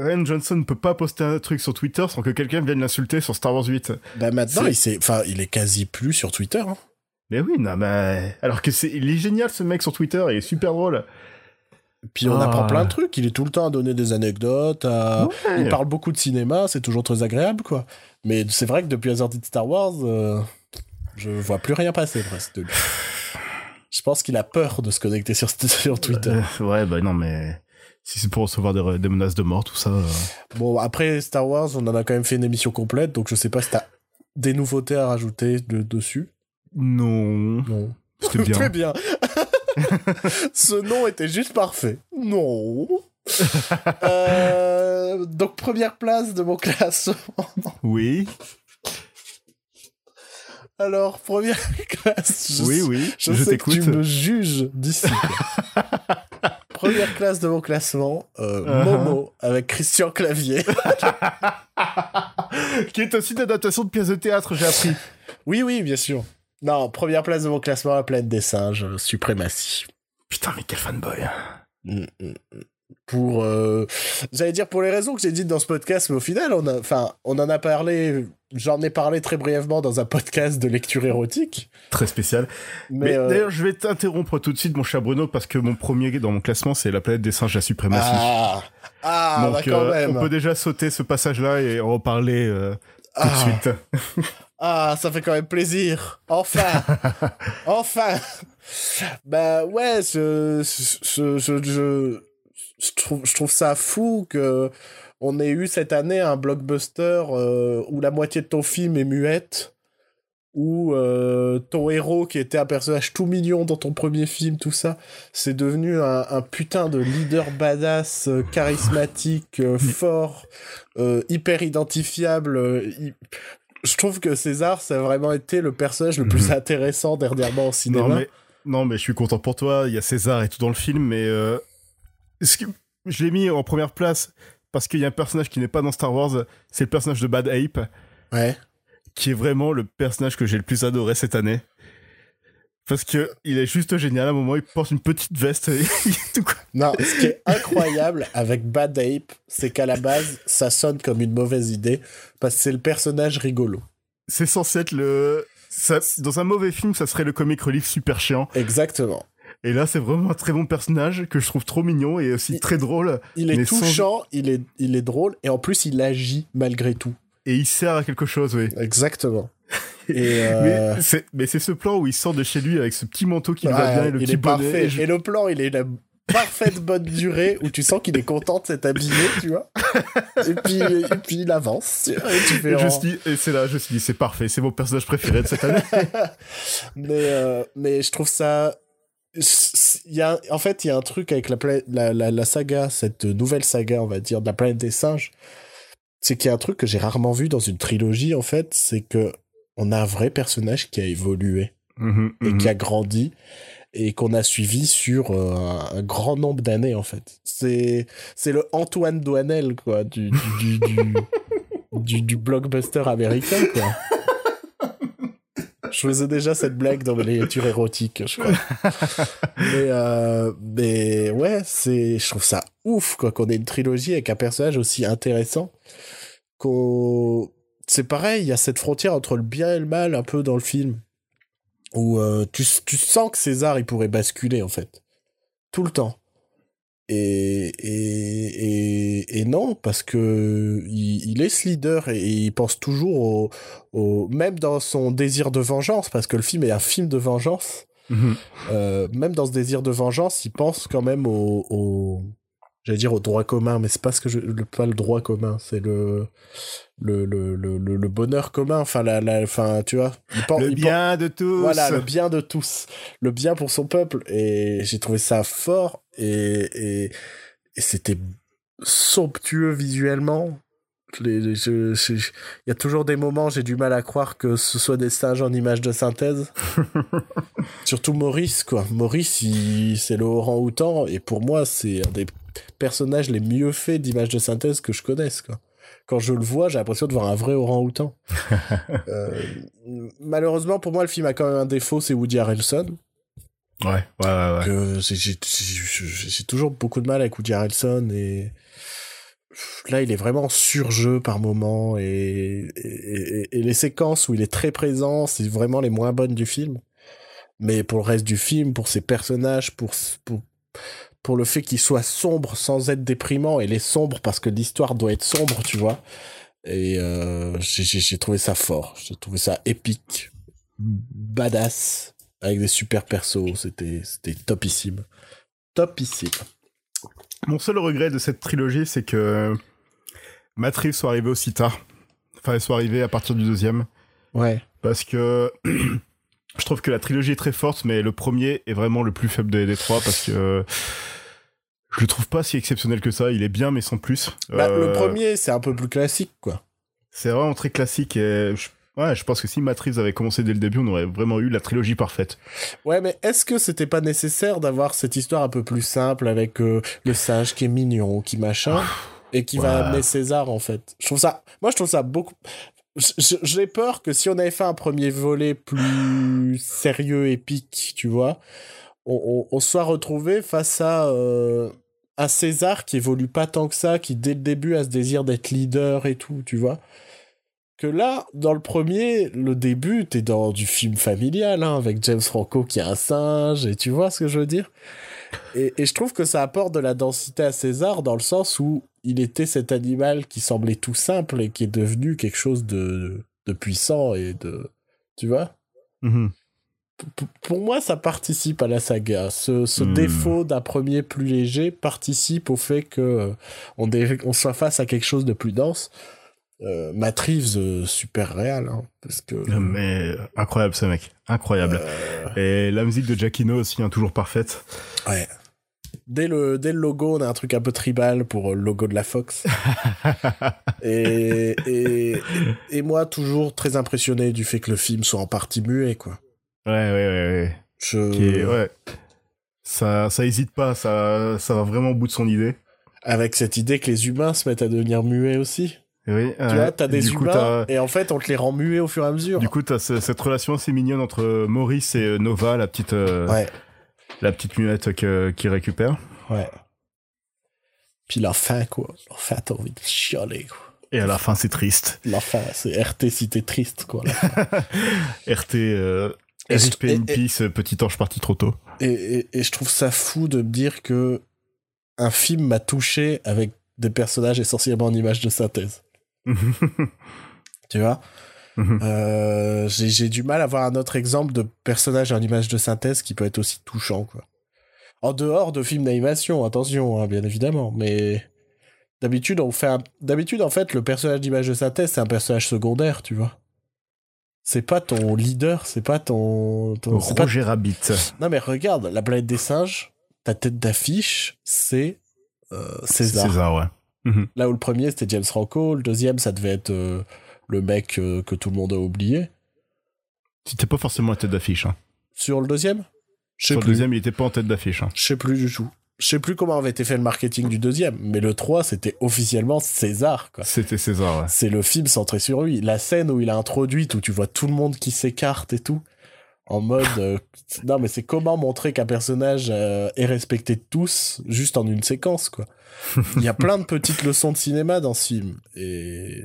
S2: Ryan Johnson ne peut pas poster un truc sur Twitter sans que quelqu'un vienne l'insulter sur Star Wars 8.
S1: Bah maintenant, il, est... Enfin, il est quasi plus sur Twitter. Hein.
S2: Mais oui, non, mais... Alors que c'est... Il est génial ce mec sur Twitter, il est super drôle.
S1: Puis on apprend ah. plein de trucs, il est tout le temps à donner des anecdotes, il parle beaucoup de cinéma, c'est toujours très agréable, quoi. Mais c'est vrai que depuis la sortie de Star Wars, euh, je vois plus rien passer presque de lui. Je pense qu'il a peur de se connecter sur, sur Twitter.
S2: Euh, ouais, bah non, mais si c'est pour recevoir des, menaces de mort, tout ça. Euh.
S1: Bon, après Star Wars, on en a quand même fait une émission complète, donc je sais pas si t'as des nouveautés à rajouter de, dessus.
S2: Non.
S1: Non.
S2: C'était bien.
S1: Très bien. Ce nom était juste parfait. Non. Euh, donc première place de mon classement.
S2: Oui.
S1: Alors, première classe.
S2: Je oui, oui,
S1: je, je sais que tu me juges d'ici. Première classe de mon classement, euh, uh-huh. Momo avec Christian Clavier.
S2: qui est aussi une adaptation de pièce de théâtre, j'ai appris.
S1: Oui, oui, bien sûr. Non, première place de mon classement, La planète des singes, Suprématie.
S2: Putain, mais quel fanboy. Mm,
S1: mm, mm pour euh, j'allais dire pour les raisons que j'ai dites dans ce podcast mais au final on a enfin on en a parlé j'en ai parlé très brièvement dans un podcast de lecture érotique.
S2: Très spécial. Mais, euh, d'ailleurs je vais t'interrompre tout de suite mon cher Bruno parce que mon premier dans mon classement c'est la planète des singes la suprématie.
S1: Ah, ah
S2: donc
S1: bah, quand
S2: euh,
S1: même.
S2: on peut déjà sauter ce passage là et en reparler tout de ah. suite.
S1: Ah ça fait quand même plaisir. Enfin. Enfin. Bah ouais je, je, je, je je trouve, je trouve ça fou que on ait eu cette année un blockbuster euh, où la moitié de ton film est muette, où euh, ton héros qui était un personnage tout mignon dans ton premier film, tout ça, c'est devenu un, putain de leader badass, euh, charismatique, fort, hyper identifiable. Je trouve que César, ça a vraiment été le personnage le plus mhm. intéressant dernièrement au cinéma.
S2: Non mais, non mais je suis content pour toi, il y a César et tout dans le film, mais que je l'ai mis en première place parce qu'il y a un personnage qui n'est pas dans Star Wars, c'est le personnage de Bad Ape.
S1: Ouais.
S2: Qui est vraiment le personnage que j'ai le plus adoré cette année. Parce que il est juste génial. À un moment, il porte une petite veste et tout quoi.
S1: Non, ce qui est incroyable avec Bad Ape, c'est qu'à la base, ça sonne comme une mauvaise idée parce que c'est le personnage rigolo.
S2: C'est censé être le. dans un mauvais film, ça serait le comic relief super chiant.
S1: Exactement.
S2: Et là, c'est vraiment un très bon personnage que je trouve trop mignon et aussi très drôle.
S1: Il est touchant, il, est, il est drôle, et en plus, il agit malgré tout.
S2: et il sert à quelque chose, oui.
S1: Exactement.
S2: Et euh... Mais c'est ce plan où il sort de chez lui avec ce petit manteau qui lui va bien et le petit bonnet.
S1: parfait. Et, le plan, il est la parfaite bonne durée où tu sens qu'il est content de s'être habillé, tu vois. Et puis, et puis il avance. et tu fais
S2: Et, je
S1: en-
S2: et c'est là, je me suis dit, c'est parfait, c'est mon personnage préféré de cette année.
S1: mais, euh, mais je trouve ça. Il y a, en fait, il y a un truc avec la, la, la, la saga, cette nouvelle saga, on va dire, de la planète des singes. C'est qu'il y a un truc que j'ai rarement vu dans une trilogie, en fait, c'est que on a un vrai personnage qui a évolué
S2: Mhm,
S1: et
S2: mhm.
S1: qui a grandi et qu'on a suivi sur euh, un, grand nombre d'années, en fait. C'est, c'est le Antoine Douanel, quoi, du, du, du, du, du- du blockbuster américain, quoi. Je faisais déjà cette blague dans mes lectures érotiques, je crois. mais, euh, mais ouais, c'est, je trouve ça ouf, quoi, qu'on ait une trilogie avec un personnage aussi intéressant. Qu'on, c'est pareil, il y a cette frontière entre le bien et le mal un peu dans le film. Où euh, tu, tu sens que César, il pourrait basculer, en fait. Tout le temps. Et, et, et, et non, parce que il, il est ce leader et, il pense toujours au, au, même dans son désir de vengeance, parce que le film est un film de vengeance,
S2: Mhm.
S1: euh, même dans ce désir de vengeance, il pense quand même au, au j'allais dire au droit commun, mais c'est pas ce que je, le, pas le droit commun, c'est le, le, le, le, bonheur commun, enfin, la, la, enfin, tu vois.
S2: Le bien de tous.
S1: voilà, le bien de tous. Le bien pour son peuple. Et j'ai trouvé ça fort. Et, et, et c'était somptueux visuellement. Il y a toujours des moments, j'ai du mal à croire que ce soit des singes en images de synthèse. Surtout Maurice, quoi. Maurice, c'est le orang-outan. Et pour moi, c'est un des personnages les mieux faits d'images de synthèse que je connaisse, quoi. Quand je le vois, j'ai l'impression de voir un vrai orang-outan. Euh, malheureusement, pour moi, le film a quand même un défaut, c'est Woody Harrelson.
S2: Ouais, ouais, ouais.
S1: j'ai- toujours beaucoup de mal avec Woody Harrelson et là, il est vraiment surjeu par moment et, et, et- et les séquences où il est très présent, c'est vraiment les moins bonnes du film. Mais pour le reste du film, pour ses personnages, pour, pour, pour le fait qu'il soit sombre sans être déprimant, et il est sombre parce que l'histoire doit être sombre, tu vois. Et euh, j'ai- trouvé ça fort, j'ai trouvé ça épique, badass, avec des super persos, c'était c'était topissime. Topissime.
S2: Mon seul regret de cette trilogie, c'est que Reeves soit arrivé aussi tard. Enfin, elle soit arrivé à partir du deuxième.
S1: Ouais.
S2: Parce que je trouve que la trilogie est très forte, mais le premier est vraiment le plus faible des, des trois parce que je le trouve pas si exceptionnel que ça. Il est bien, mais sans plus.
S1: Bah,
S2: Euh,
S1: Le premier, c'est un peu plus classique, quoi.
S2: C'est vraiment très classique et je, ouais, je pense que si Reeves avait commencé dès le début, on aurait vraiment eu la trilogie parfaite.
S1: Ouais, mais est-ce que c'était pas nécessaire d'avoir cette histoire un peu plus simple avec euh, le singe qui est mignon, qui machin, et qui va amener César, en fait? Je trouve ça... Moi, je trouve ça beaucoup... J'ai peur que si on avait fait un premier volet plus sérieux, épique, tu vois, on, soit retrouvé face à euh, un César qui évolue pas tant que ça, qui dès le début a ce désir d'être leader et tout, tu vois. Que là, dans le premier, le début, t'es dans du film familial, hein, avec James Franco qui est un singe, et tu vois ce que je veux dire? Et, et je trouve que ça apporte de la densité à César dans le sens où il était cet animal qui semblait tout simple et qui est devenu quelque chose de, de puissant et de... Tu vois?
S2: Mhm.
S1: Pour moi, ça participe à la saga. Ce, ce
S2: Hmm.
S1: défaut d'un premier plus léger participe au fait que euh, on soit face à quelque chose de plus dense. Euh, Matt Reeves, euh, super réel, hein, parce que
S2: Mais incroyable ce mec, incroyable.
S1: euh,
S2: Et la musique de Giacchino aussi, hein, toujours parfaite.
S1: ouais. Dès le, dès le logo, on a un truc un peu tribal pour le logo de la Fox. et, et, et moi, toujours très impressionné du fait que le film soit en partie muet, quoi.
S2: Ouais, ouais, ouais, ouais.
S1: Je...
S2: Qui est- ouais. Ça, ça hésite pas, ça, ça va vraiment au bout de son idée.
S1: Avec cette idée que les humains se mettent à devenir muets aussi.
S2: Oui,
S1: Tu vois, t'as des
S2: coup,
S1: humains et en fait, on te les rend muets au fur et à mesure.
S2: Du coup, t'as ce- cette relation assez mignonne entre Maurice et euh, Nova, la petite, euh,
S1: Ouais,
S2: la petite lunette qu'il récupère.
S1: ouais. Puis la fin, quoi. La fin, t'as envie de chialer, quoi.
S2: Et à la fin, c'est triste.
S1: La fin, c'est RT si t'es triste, quoi.
S2: RT, euh, RIP in peace, petit ange parti trop tôt.
S1: et, et, et je trouve ça fou de me dire que un film m'a touché avec des personnages essentiellement en images de synthèse. Tu vois
S2: Mhm.
S1: Euh, J'ai du mal à voir un autre exemple de personnage en image de synthèse qui peut être aussi touchant, quoi. En dehors de films d'animation, attention, hein, bien évidemment, mais d'habitude, on fait un... D'habitude, en fait, le personnage d'image de synthèse, c'est un personnage secondaire, tu vois. C'est pas ton leader, c'est pas ton... ton- c'est pas-
S2: Roger Rabbit.
S1: Non, mais regarde, la planète des singes, ta tête d'affiche, c'est euh, César.
S2: César, ouais. Mhm.
S1: Là où le premier, c'était James Franco, le deuxième, ça devait être euh, le mec euh, que tout le monde a oublié.
S2: C'était pas forcément la tête d'affiche. Hein.
S1: Sur le deuxième? Je sais
S2: Sur le deuxième, il était pas en tête d'affiche. Hein.
S1: Je sais plus du tout. Je sais plus comment avait été fait le marketing du deuxième, mais le 3, c'était officiellement César, quoi.
S2: C'était César, ouais.
S1: C'est le film centré sur lui. La scène où il a introduite, où tu vois tout le monde qui s'écarte et tout, en mode... euh, non, mais c'est comment montrer qu'un personnage euh, est respecté de tous, juste en une séquence, quoi. Il y a plein de petites leçons de cinéma dans ce film, et...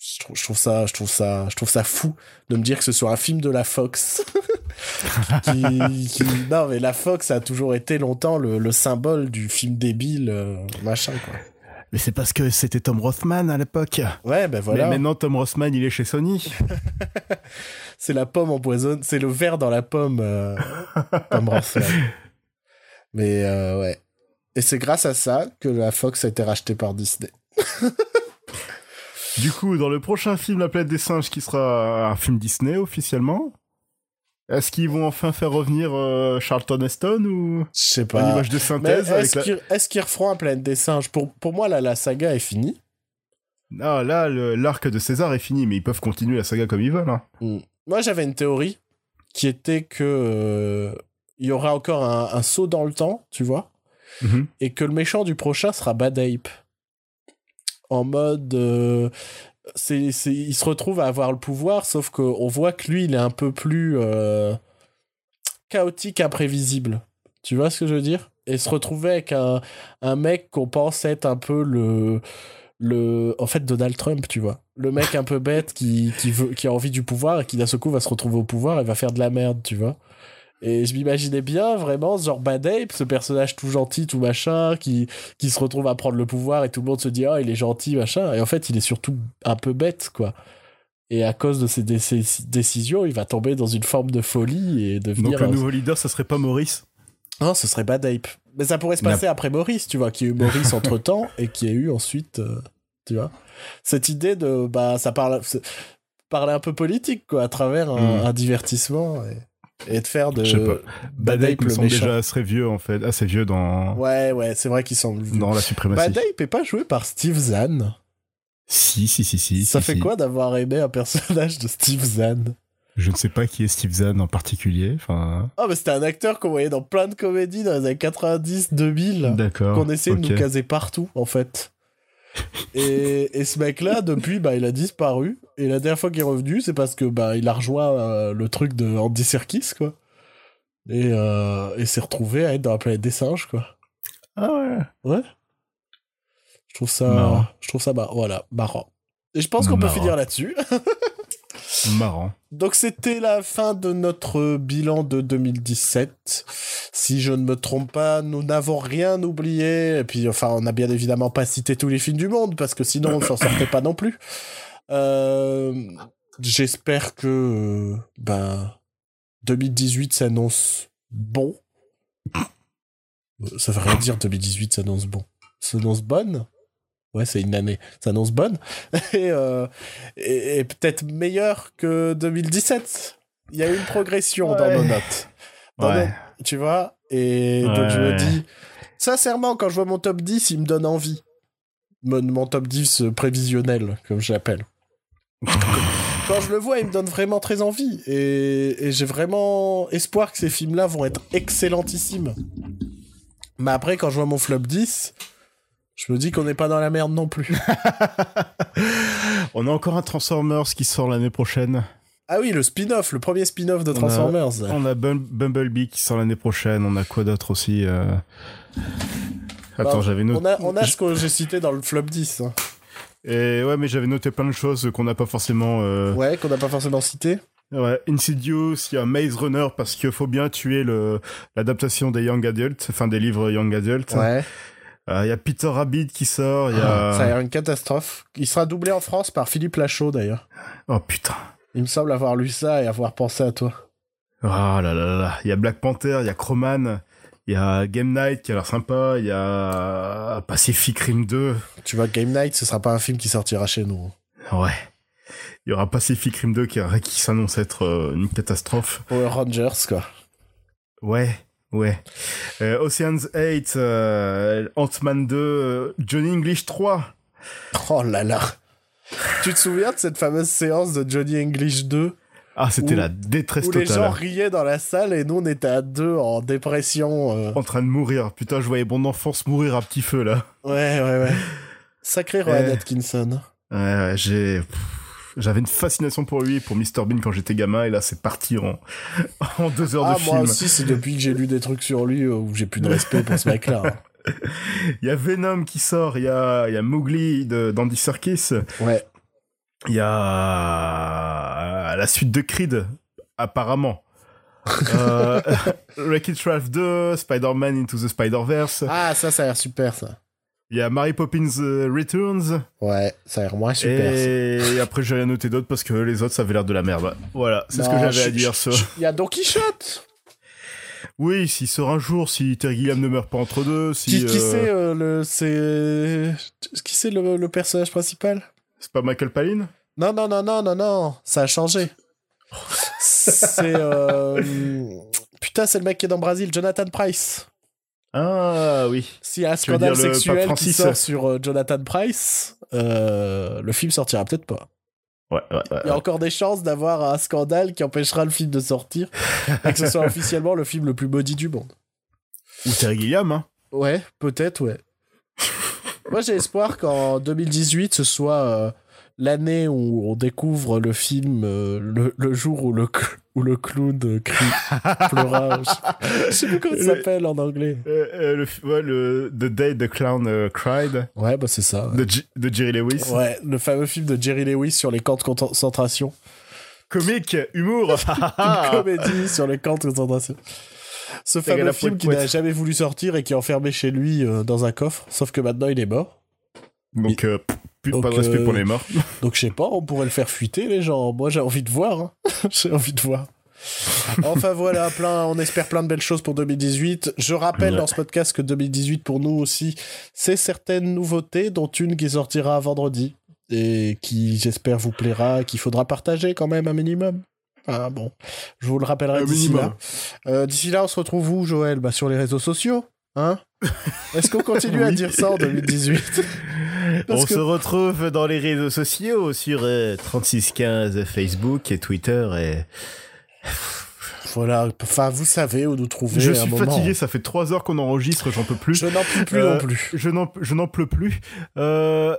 S1: Je trouve, je trouve ça, je trouve ça, je trouve ça fou de me dire que ce soit un film de la Fox. qui, qui- Non, mais la Fox a toujours été longtemps le, le symbole du film débile, euh, machin, quoi.
S2: Mais c'est parce que c'était Tom Rothman à l'époque.
S1: Ouais, ben voilà.
S2: Mais maintenant, Tom Rothman, il est chez Sony.
S1: C'est la pomme empoisonnée, c'est le verre dans la pomme, euh, Tom Rothman. Mais euh, ouais. Et c'est grâce à ça que la Fox a été rachetée par Disney.
S2: Du coup, dans le prochain film La planète des singes, qui sera un film Disney officiellement, est-ce qu'ils vont enfin faire revenir euh, Charlton Heston ou
S1: Je sais
S2: une
S1: pas.
S2: image de synthèse
S1: est-ce
S2: la...
S1: qu'ils referont un Planète des singes? Pour, pour moi, là, la saga est finie.
S2: Ah, là, l'arc de César est fini, mais ils peuvent continuer la saga comme ils veulent. hein.
S1: Hmm. Moi, j'avais une théorie qui était que euh, il y aura encore un, un saut dans le temps, tu vois,
S2: Mhm.
S1: et que le méchant du prochain sera Bad Ape. En mode, euh, il se retrouve à avoir le pouvoir, sauf qu'on voit que lui, il est un peu plus euh, chaotique, imprévisible. Tu vois ce que je veux dire? Et se retrouver avec un, un mec qu'on pense être un peu le, le, en fait, Donald Trump, tu vois. Le mec un peu bête qui, qui, veut, qui a envie du pouvoir et qui d'un seul coup va se retrouver au pouvoir et va faire de la merde, tu vois. Et je m'imaginais bien vraiment Bad Ape, ce personnage tout gentil, tout machin, qui, qui se retrouve à prendre le pouvoir et tout le monde se dit oh il est gentil machin et en fait il est surtout un peu bête quoi. Et à cause de ses dé- ses décisions, il va tomber dans une forme de folie et devenir.
S2: Donc le
S1: un-
S2: nouveau leader, ça serait pas Maurice?
S1: Non, ce serait Bad Ape. Mais ça pourrait se
S2: La-
S1: passer après Maurice, tu vois, qui a eu Maurice entre temps et qui a eu ensuite, euh, tu vois, cette idée de bah ça parle parler un peu politique quoi à travers un,
S2: Mm.
S1: un divertissement et, et de faire de
S2: Je sais pas. Me semble déjà assez vieux, en fait. Assez vieux dans,
S1: Ouais, ouais, c'est vrai qu'il semble.
S2: dans la suprématie.
S1: Bad Ape est pas joué par Steve Zahn.
S2: Si, si, si, si.
S1: Ça
S2: si,
S1: fait
S2: si.
S1: quoi d'avoir aimé un personnage de Steve Zahn?
S2: Je ne sais pas qui est Steve Zahn en particulier. Enfin,
S1: Oh, mais c'était un acteur qu'on voyait dans plein de comédies dans les années 90, 2000,
S2: d'accord.
S1: qu'on essayait de nous caser partout, en fait. Et, et ce mec-là, depuis, bah, il a disparu. Et la dernière fois qu'il est revenu, c'est parce que bah, il a rejoint euh, le truc de Andy Serkis, quoi. Et, euh, et s'est retrouvé à être dans la planète des singes, quoi.
S2: Ah ouais.
S1: Je trouve ça,
S2: Marrant.
S1: je trouve ça, bah, voilà, marrant. Et je pense qu'on peut finir là-dessus.
S2: Marrant.
S1: Donc c'était la fin de notre bilan de 2017. Si je ne me trompe pas, nous n'avons rien oublié. Et puis enfin, on n'a bien évidemment pas cité tous les films du monde parce que sinon on s'en sortait pas non plus. Euh, J'espère que euh, ben 2018 s'annonce bon. Euh, Ça veut rien dire 2018 s'annonce bon. S'annonce bonne. Ouais, c'est une année. S'annonce bonne. Et, euh, et, et peut-être meilleur que 2017. Il y a eu une progression dans nos notes. Dans
S2: Ouais.
S1: nos- tu vois Et donc je me dis, sincèrement, quand je vois mon top 10, il me donne envie. Mon, mon top 10 prévisionnel, comme je l'appelle. quand je le vois, il me donne vraiment très envie. Et, et j'ai vraiment espoir que ces films-là vont être excellentissimes. Mais après, quand je vois mon flop 10, je me dis qu'on n'est pas dans la merde non plus.
S2: On a encore un Transformers qui sort l'année prochaine.
S1: Ah oui, le spin-off, le premier spin-off de
S2: On a-
S1: Transformers.
S2: On a Bum- Bumblebee qui sort l'année prochaine. On a quoi d'autre aussi euh? Attends,
S1: Bah,
S2: j'avais noté.
S1: On a, on a ce que j'ai cité dans le flop 10. hein.
S2: Et ouais, mais j'avais noté plein de choses qu'on n'a pas forcément. euh,
S1: Ouais, qu'on n'a pas forcément cité.
S2: Ouais, Insidious, il y a Maze Runner parce qu'il faut bien tuer l'adaptation des Young Adult, enfin des livres Young Adult.
S1: Ouais.
S2: Il y a Peter Rabbit qui sort. Y a...
S1: Ça a l'air une catastrophe. Il sera doublé en France par Philippe Lachaud d'ailleurs.
S2: Oh putain.
S1: Il me semble avoir lu ça et avoir pensé à toi.
S2: Oh là là là là. Il y a Black Panther, il y a Croman, il y a Game Night qui a l'air sympa, il y a Pacific Rim 2.
S1: Tu vois, Game Night, ce sera pas un film qui sortira chez nous.
S2: Ouais. Il y aura Pacific Rim 2 qui, qui s'annonce être euh, une catastrophe.
S1: Power Rangers, quoi.
S2: Ouais. Ouais. Euh, Ocean's 8, euh, Ant-Man 2, euh, Johnny English 3.
S1: Oh là là. tu te souviens de cette fameuse séance de Johnny English 2
S2: Ah, c'était la détresse
S1: où
S2: totale.
S1: les gens riaient dans la salle et nous on était à deux en dépression. euh.
S2: En train de mourir. Putain, je voyais mon enfance mourir à petit feu, là.
S1: Ouais, ouais, ouais. Sacré Rowan
S2: Eh.
S1: Atkinson.
S2: Ouais, ouais, j'ai... pff, J'avais une fascination pour lui, et pour Mr Bean quand j'étais gamin, et là c'est parti en, en deux heures
S1: Ah,
S2: de
S1: moi
S2: film.
S1: aussi, c'est depuis que j'ai lu des trucs sur lui euh, où j'ai plus de respect pour ce mec-là. hein.
S2: Il y a Venom qui sort, il y a, il y a Mowgli d'Andy Serkis,
S1: Ouais.
S2: il y a la suite de Creed, apparemment. euh, Wreck-It Ralph 2, Spider-Man Into the Spider-Verse,
S1: Ah, ça, ça a l'air super, ça.
S2: Il y a Mary Poppins euh, Returns,
S1: Ouais, ça a l'air moins super. ça.
S2: et après j'ai rien noté d'autre parce que les autres ça avait l'air de la merde. Voilà, c'est ce que j'avais à dire.
S1: Il y a Don Quichotte
S2: Oui, s'il sort un jour, si Terry Gilliam ne meurt pas entre deux, si...
S1: Qui, qui
S2: euh,
S1: c'est euh, le c'est qui c'est le, le personnage principal?
S2: C'est pas Michael Palin?
S1: Non non non non non non, ça a changé. c'est euh, putain, c'est le mec qui est dans Brésil, Jonathan Price.
S2: Ah oui.
S1: S'il y a un
S2: Tu
S1: scandale
S2: le
S1: sexuel qui sort sur euh, Jonathan Price, euh, le film sortira peut-être pas.
S2: Ouais, ouais, ouais.
S1: Il y a encore des chances d'avoir un scandale qui empêchera le film de sortir et que ce soit officiellement le film le plus maudit du monde.
S2: Ou Terry Gilliam, hein.
S1: Ouais, peut-être, ouais. Moi, j'ai espoir qu'en 2018, ce soit euh, l'année où on découvre le film, euh, le, le jour où le, où le clown crie, pleura. Je, sais plus comment ça s'appelle en anglais.
S2: Euh, euh, le, f- ouais, le The Day the Clown euh, Cried
S1: Ouais, bah c'est ça. ouais.
S2: de, de Jerry Lewis.
S1: Ouais, le fameux film de Jerry Lewis sur les camps de concentration.
S2: Comique, humour.
S1: Une comédie sur les camps de concentration. Ce fameux film qu'il n'a jamais voulu sortir et qui est enfermé chez lui euh, dans un coffre, sauf que maintenant il est mort.
S2: Donc, euh, plus
S1: Donc,
S2: pas de respect
S1: euh,
S2: pour les morts.
S1: Donc je sais pas, on pourrait le faire fuiter les gens. Moi j'ai envie de voir. hein. j'ai envie de voir. Enfin voilà, plein, on espère plein de belles choses pour 2018. Je rappelle
S2: Ouais.
S1: dans ce podcast que 2018 pour nous aussi, c'est certaines nouveautés, dont une qui sortira vendredi et qui j'espère vous plaira, qu'il faudra partager quand même un minimum. Ah bon, je vous le rappellerai
S2: Un
S1: d'ici
S2: minimum.
S1: là. Euh, d'ici là, on se retrouve où, Joël? Bah, Sur les réseaux sociaux, hein? Est-ce qu'on continue à dire ça en 2018 Parce
S2: On
S1: que-
S2: se retrouve dans les réseaux sociaux sur euh, 3615 Facebook et Twitter et
S1: Voilà, enfin vous savez où nous trouver.
S2: je
S1: à un
S2: suis
S1: moment.
S2: fatigué, ça fait trois heures qu'on enregistre, j'en peux plus.
S1: Je n'en peux plus
S2: Euh,
S1: non plus.
S2: Je n'en, je n'en peux plus. Euh,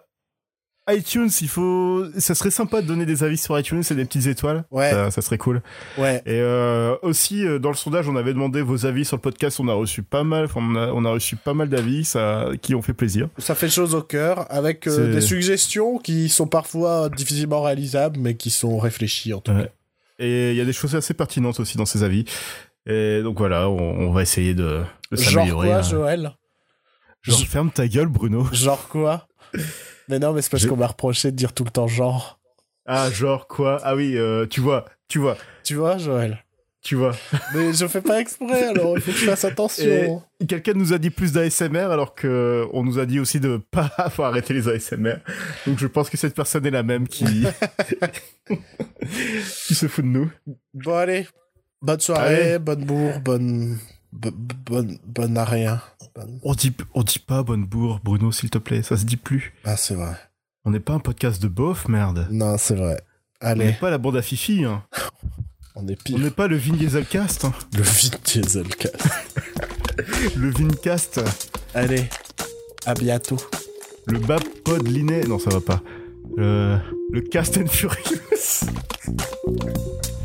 S2: iTunes, il faut, ça serait sympa de donner des avis sur iTunes et des petites étoiles.
S1: Ouais.
S2: Ça, ça serait cool.
S1: Ouais.
S2: Et euh, aussi, euh, dans le sondage, on avait demandé vos avis sur le podcast. On a reçu pas mal, enfin, on a, on a reçu pas mal d'avis, ça, qui ont fait plaisir.
S1: Ça fait chose au cœur, avec euh, des suggestions qui sont parfois difficilement réalisables, mais qui sont réfléchies en tout
S2: Ouais.
S1: cas.
S2: Et il y a des choses assez pertinentes aussi dans ces avis. Et donc voilà, on, on va essayer de, de
S1: Genre
S2: s'améliorer.
S1: quoi,
S2: hein.
S1: Joël?
S2: Genre, ferme ta gueule, Bruno.
S1: Genre quoi? Mais non, mais c'est parce qu'on m'a reproché de dire tout le temps genre.
S2: Ah, genre quoi? Ah oui, euh, tu vois, tu vois,
S1: Tu vois, Joël?
S2: Tu vois.
S1: Mais je fais pas exprès, alors il faut que je fasse attention.
S2: Quelqu'un nous a dit plus d'ASMR alors que on nous a dit aussi de pas faut arrêter les ASMR. Donc je pense que cette personne est la même qui qui se fout de nous.
S1: Bon, allez. Bonne soirée,
S2: Allez.
S1: bonne bourre, bonne. Bo- bonne. bonne à rien. Bonne-
S2: On dit on dit pas bonne bourre Bruno s'il te plaît, ça se dit plus.
S1: Ah, c'est vrai.
S2: On n'est pas un podcast de bof merde.
S1: Non, c'est vrai.
S2: On
S1: Allez,
S2: n'est pas la bande à Fifi hein.
S1: on est
S2: On
S1: pire.
S2: n'est pas le Vin Dieselcast hein.
S1: Le vide Dieselcast.
S2: Le Vincast,
S1: Allez, à bientôt.
S2: le Bab Pod Liné. Non, ça va pas. Le, le Cast and Furious.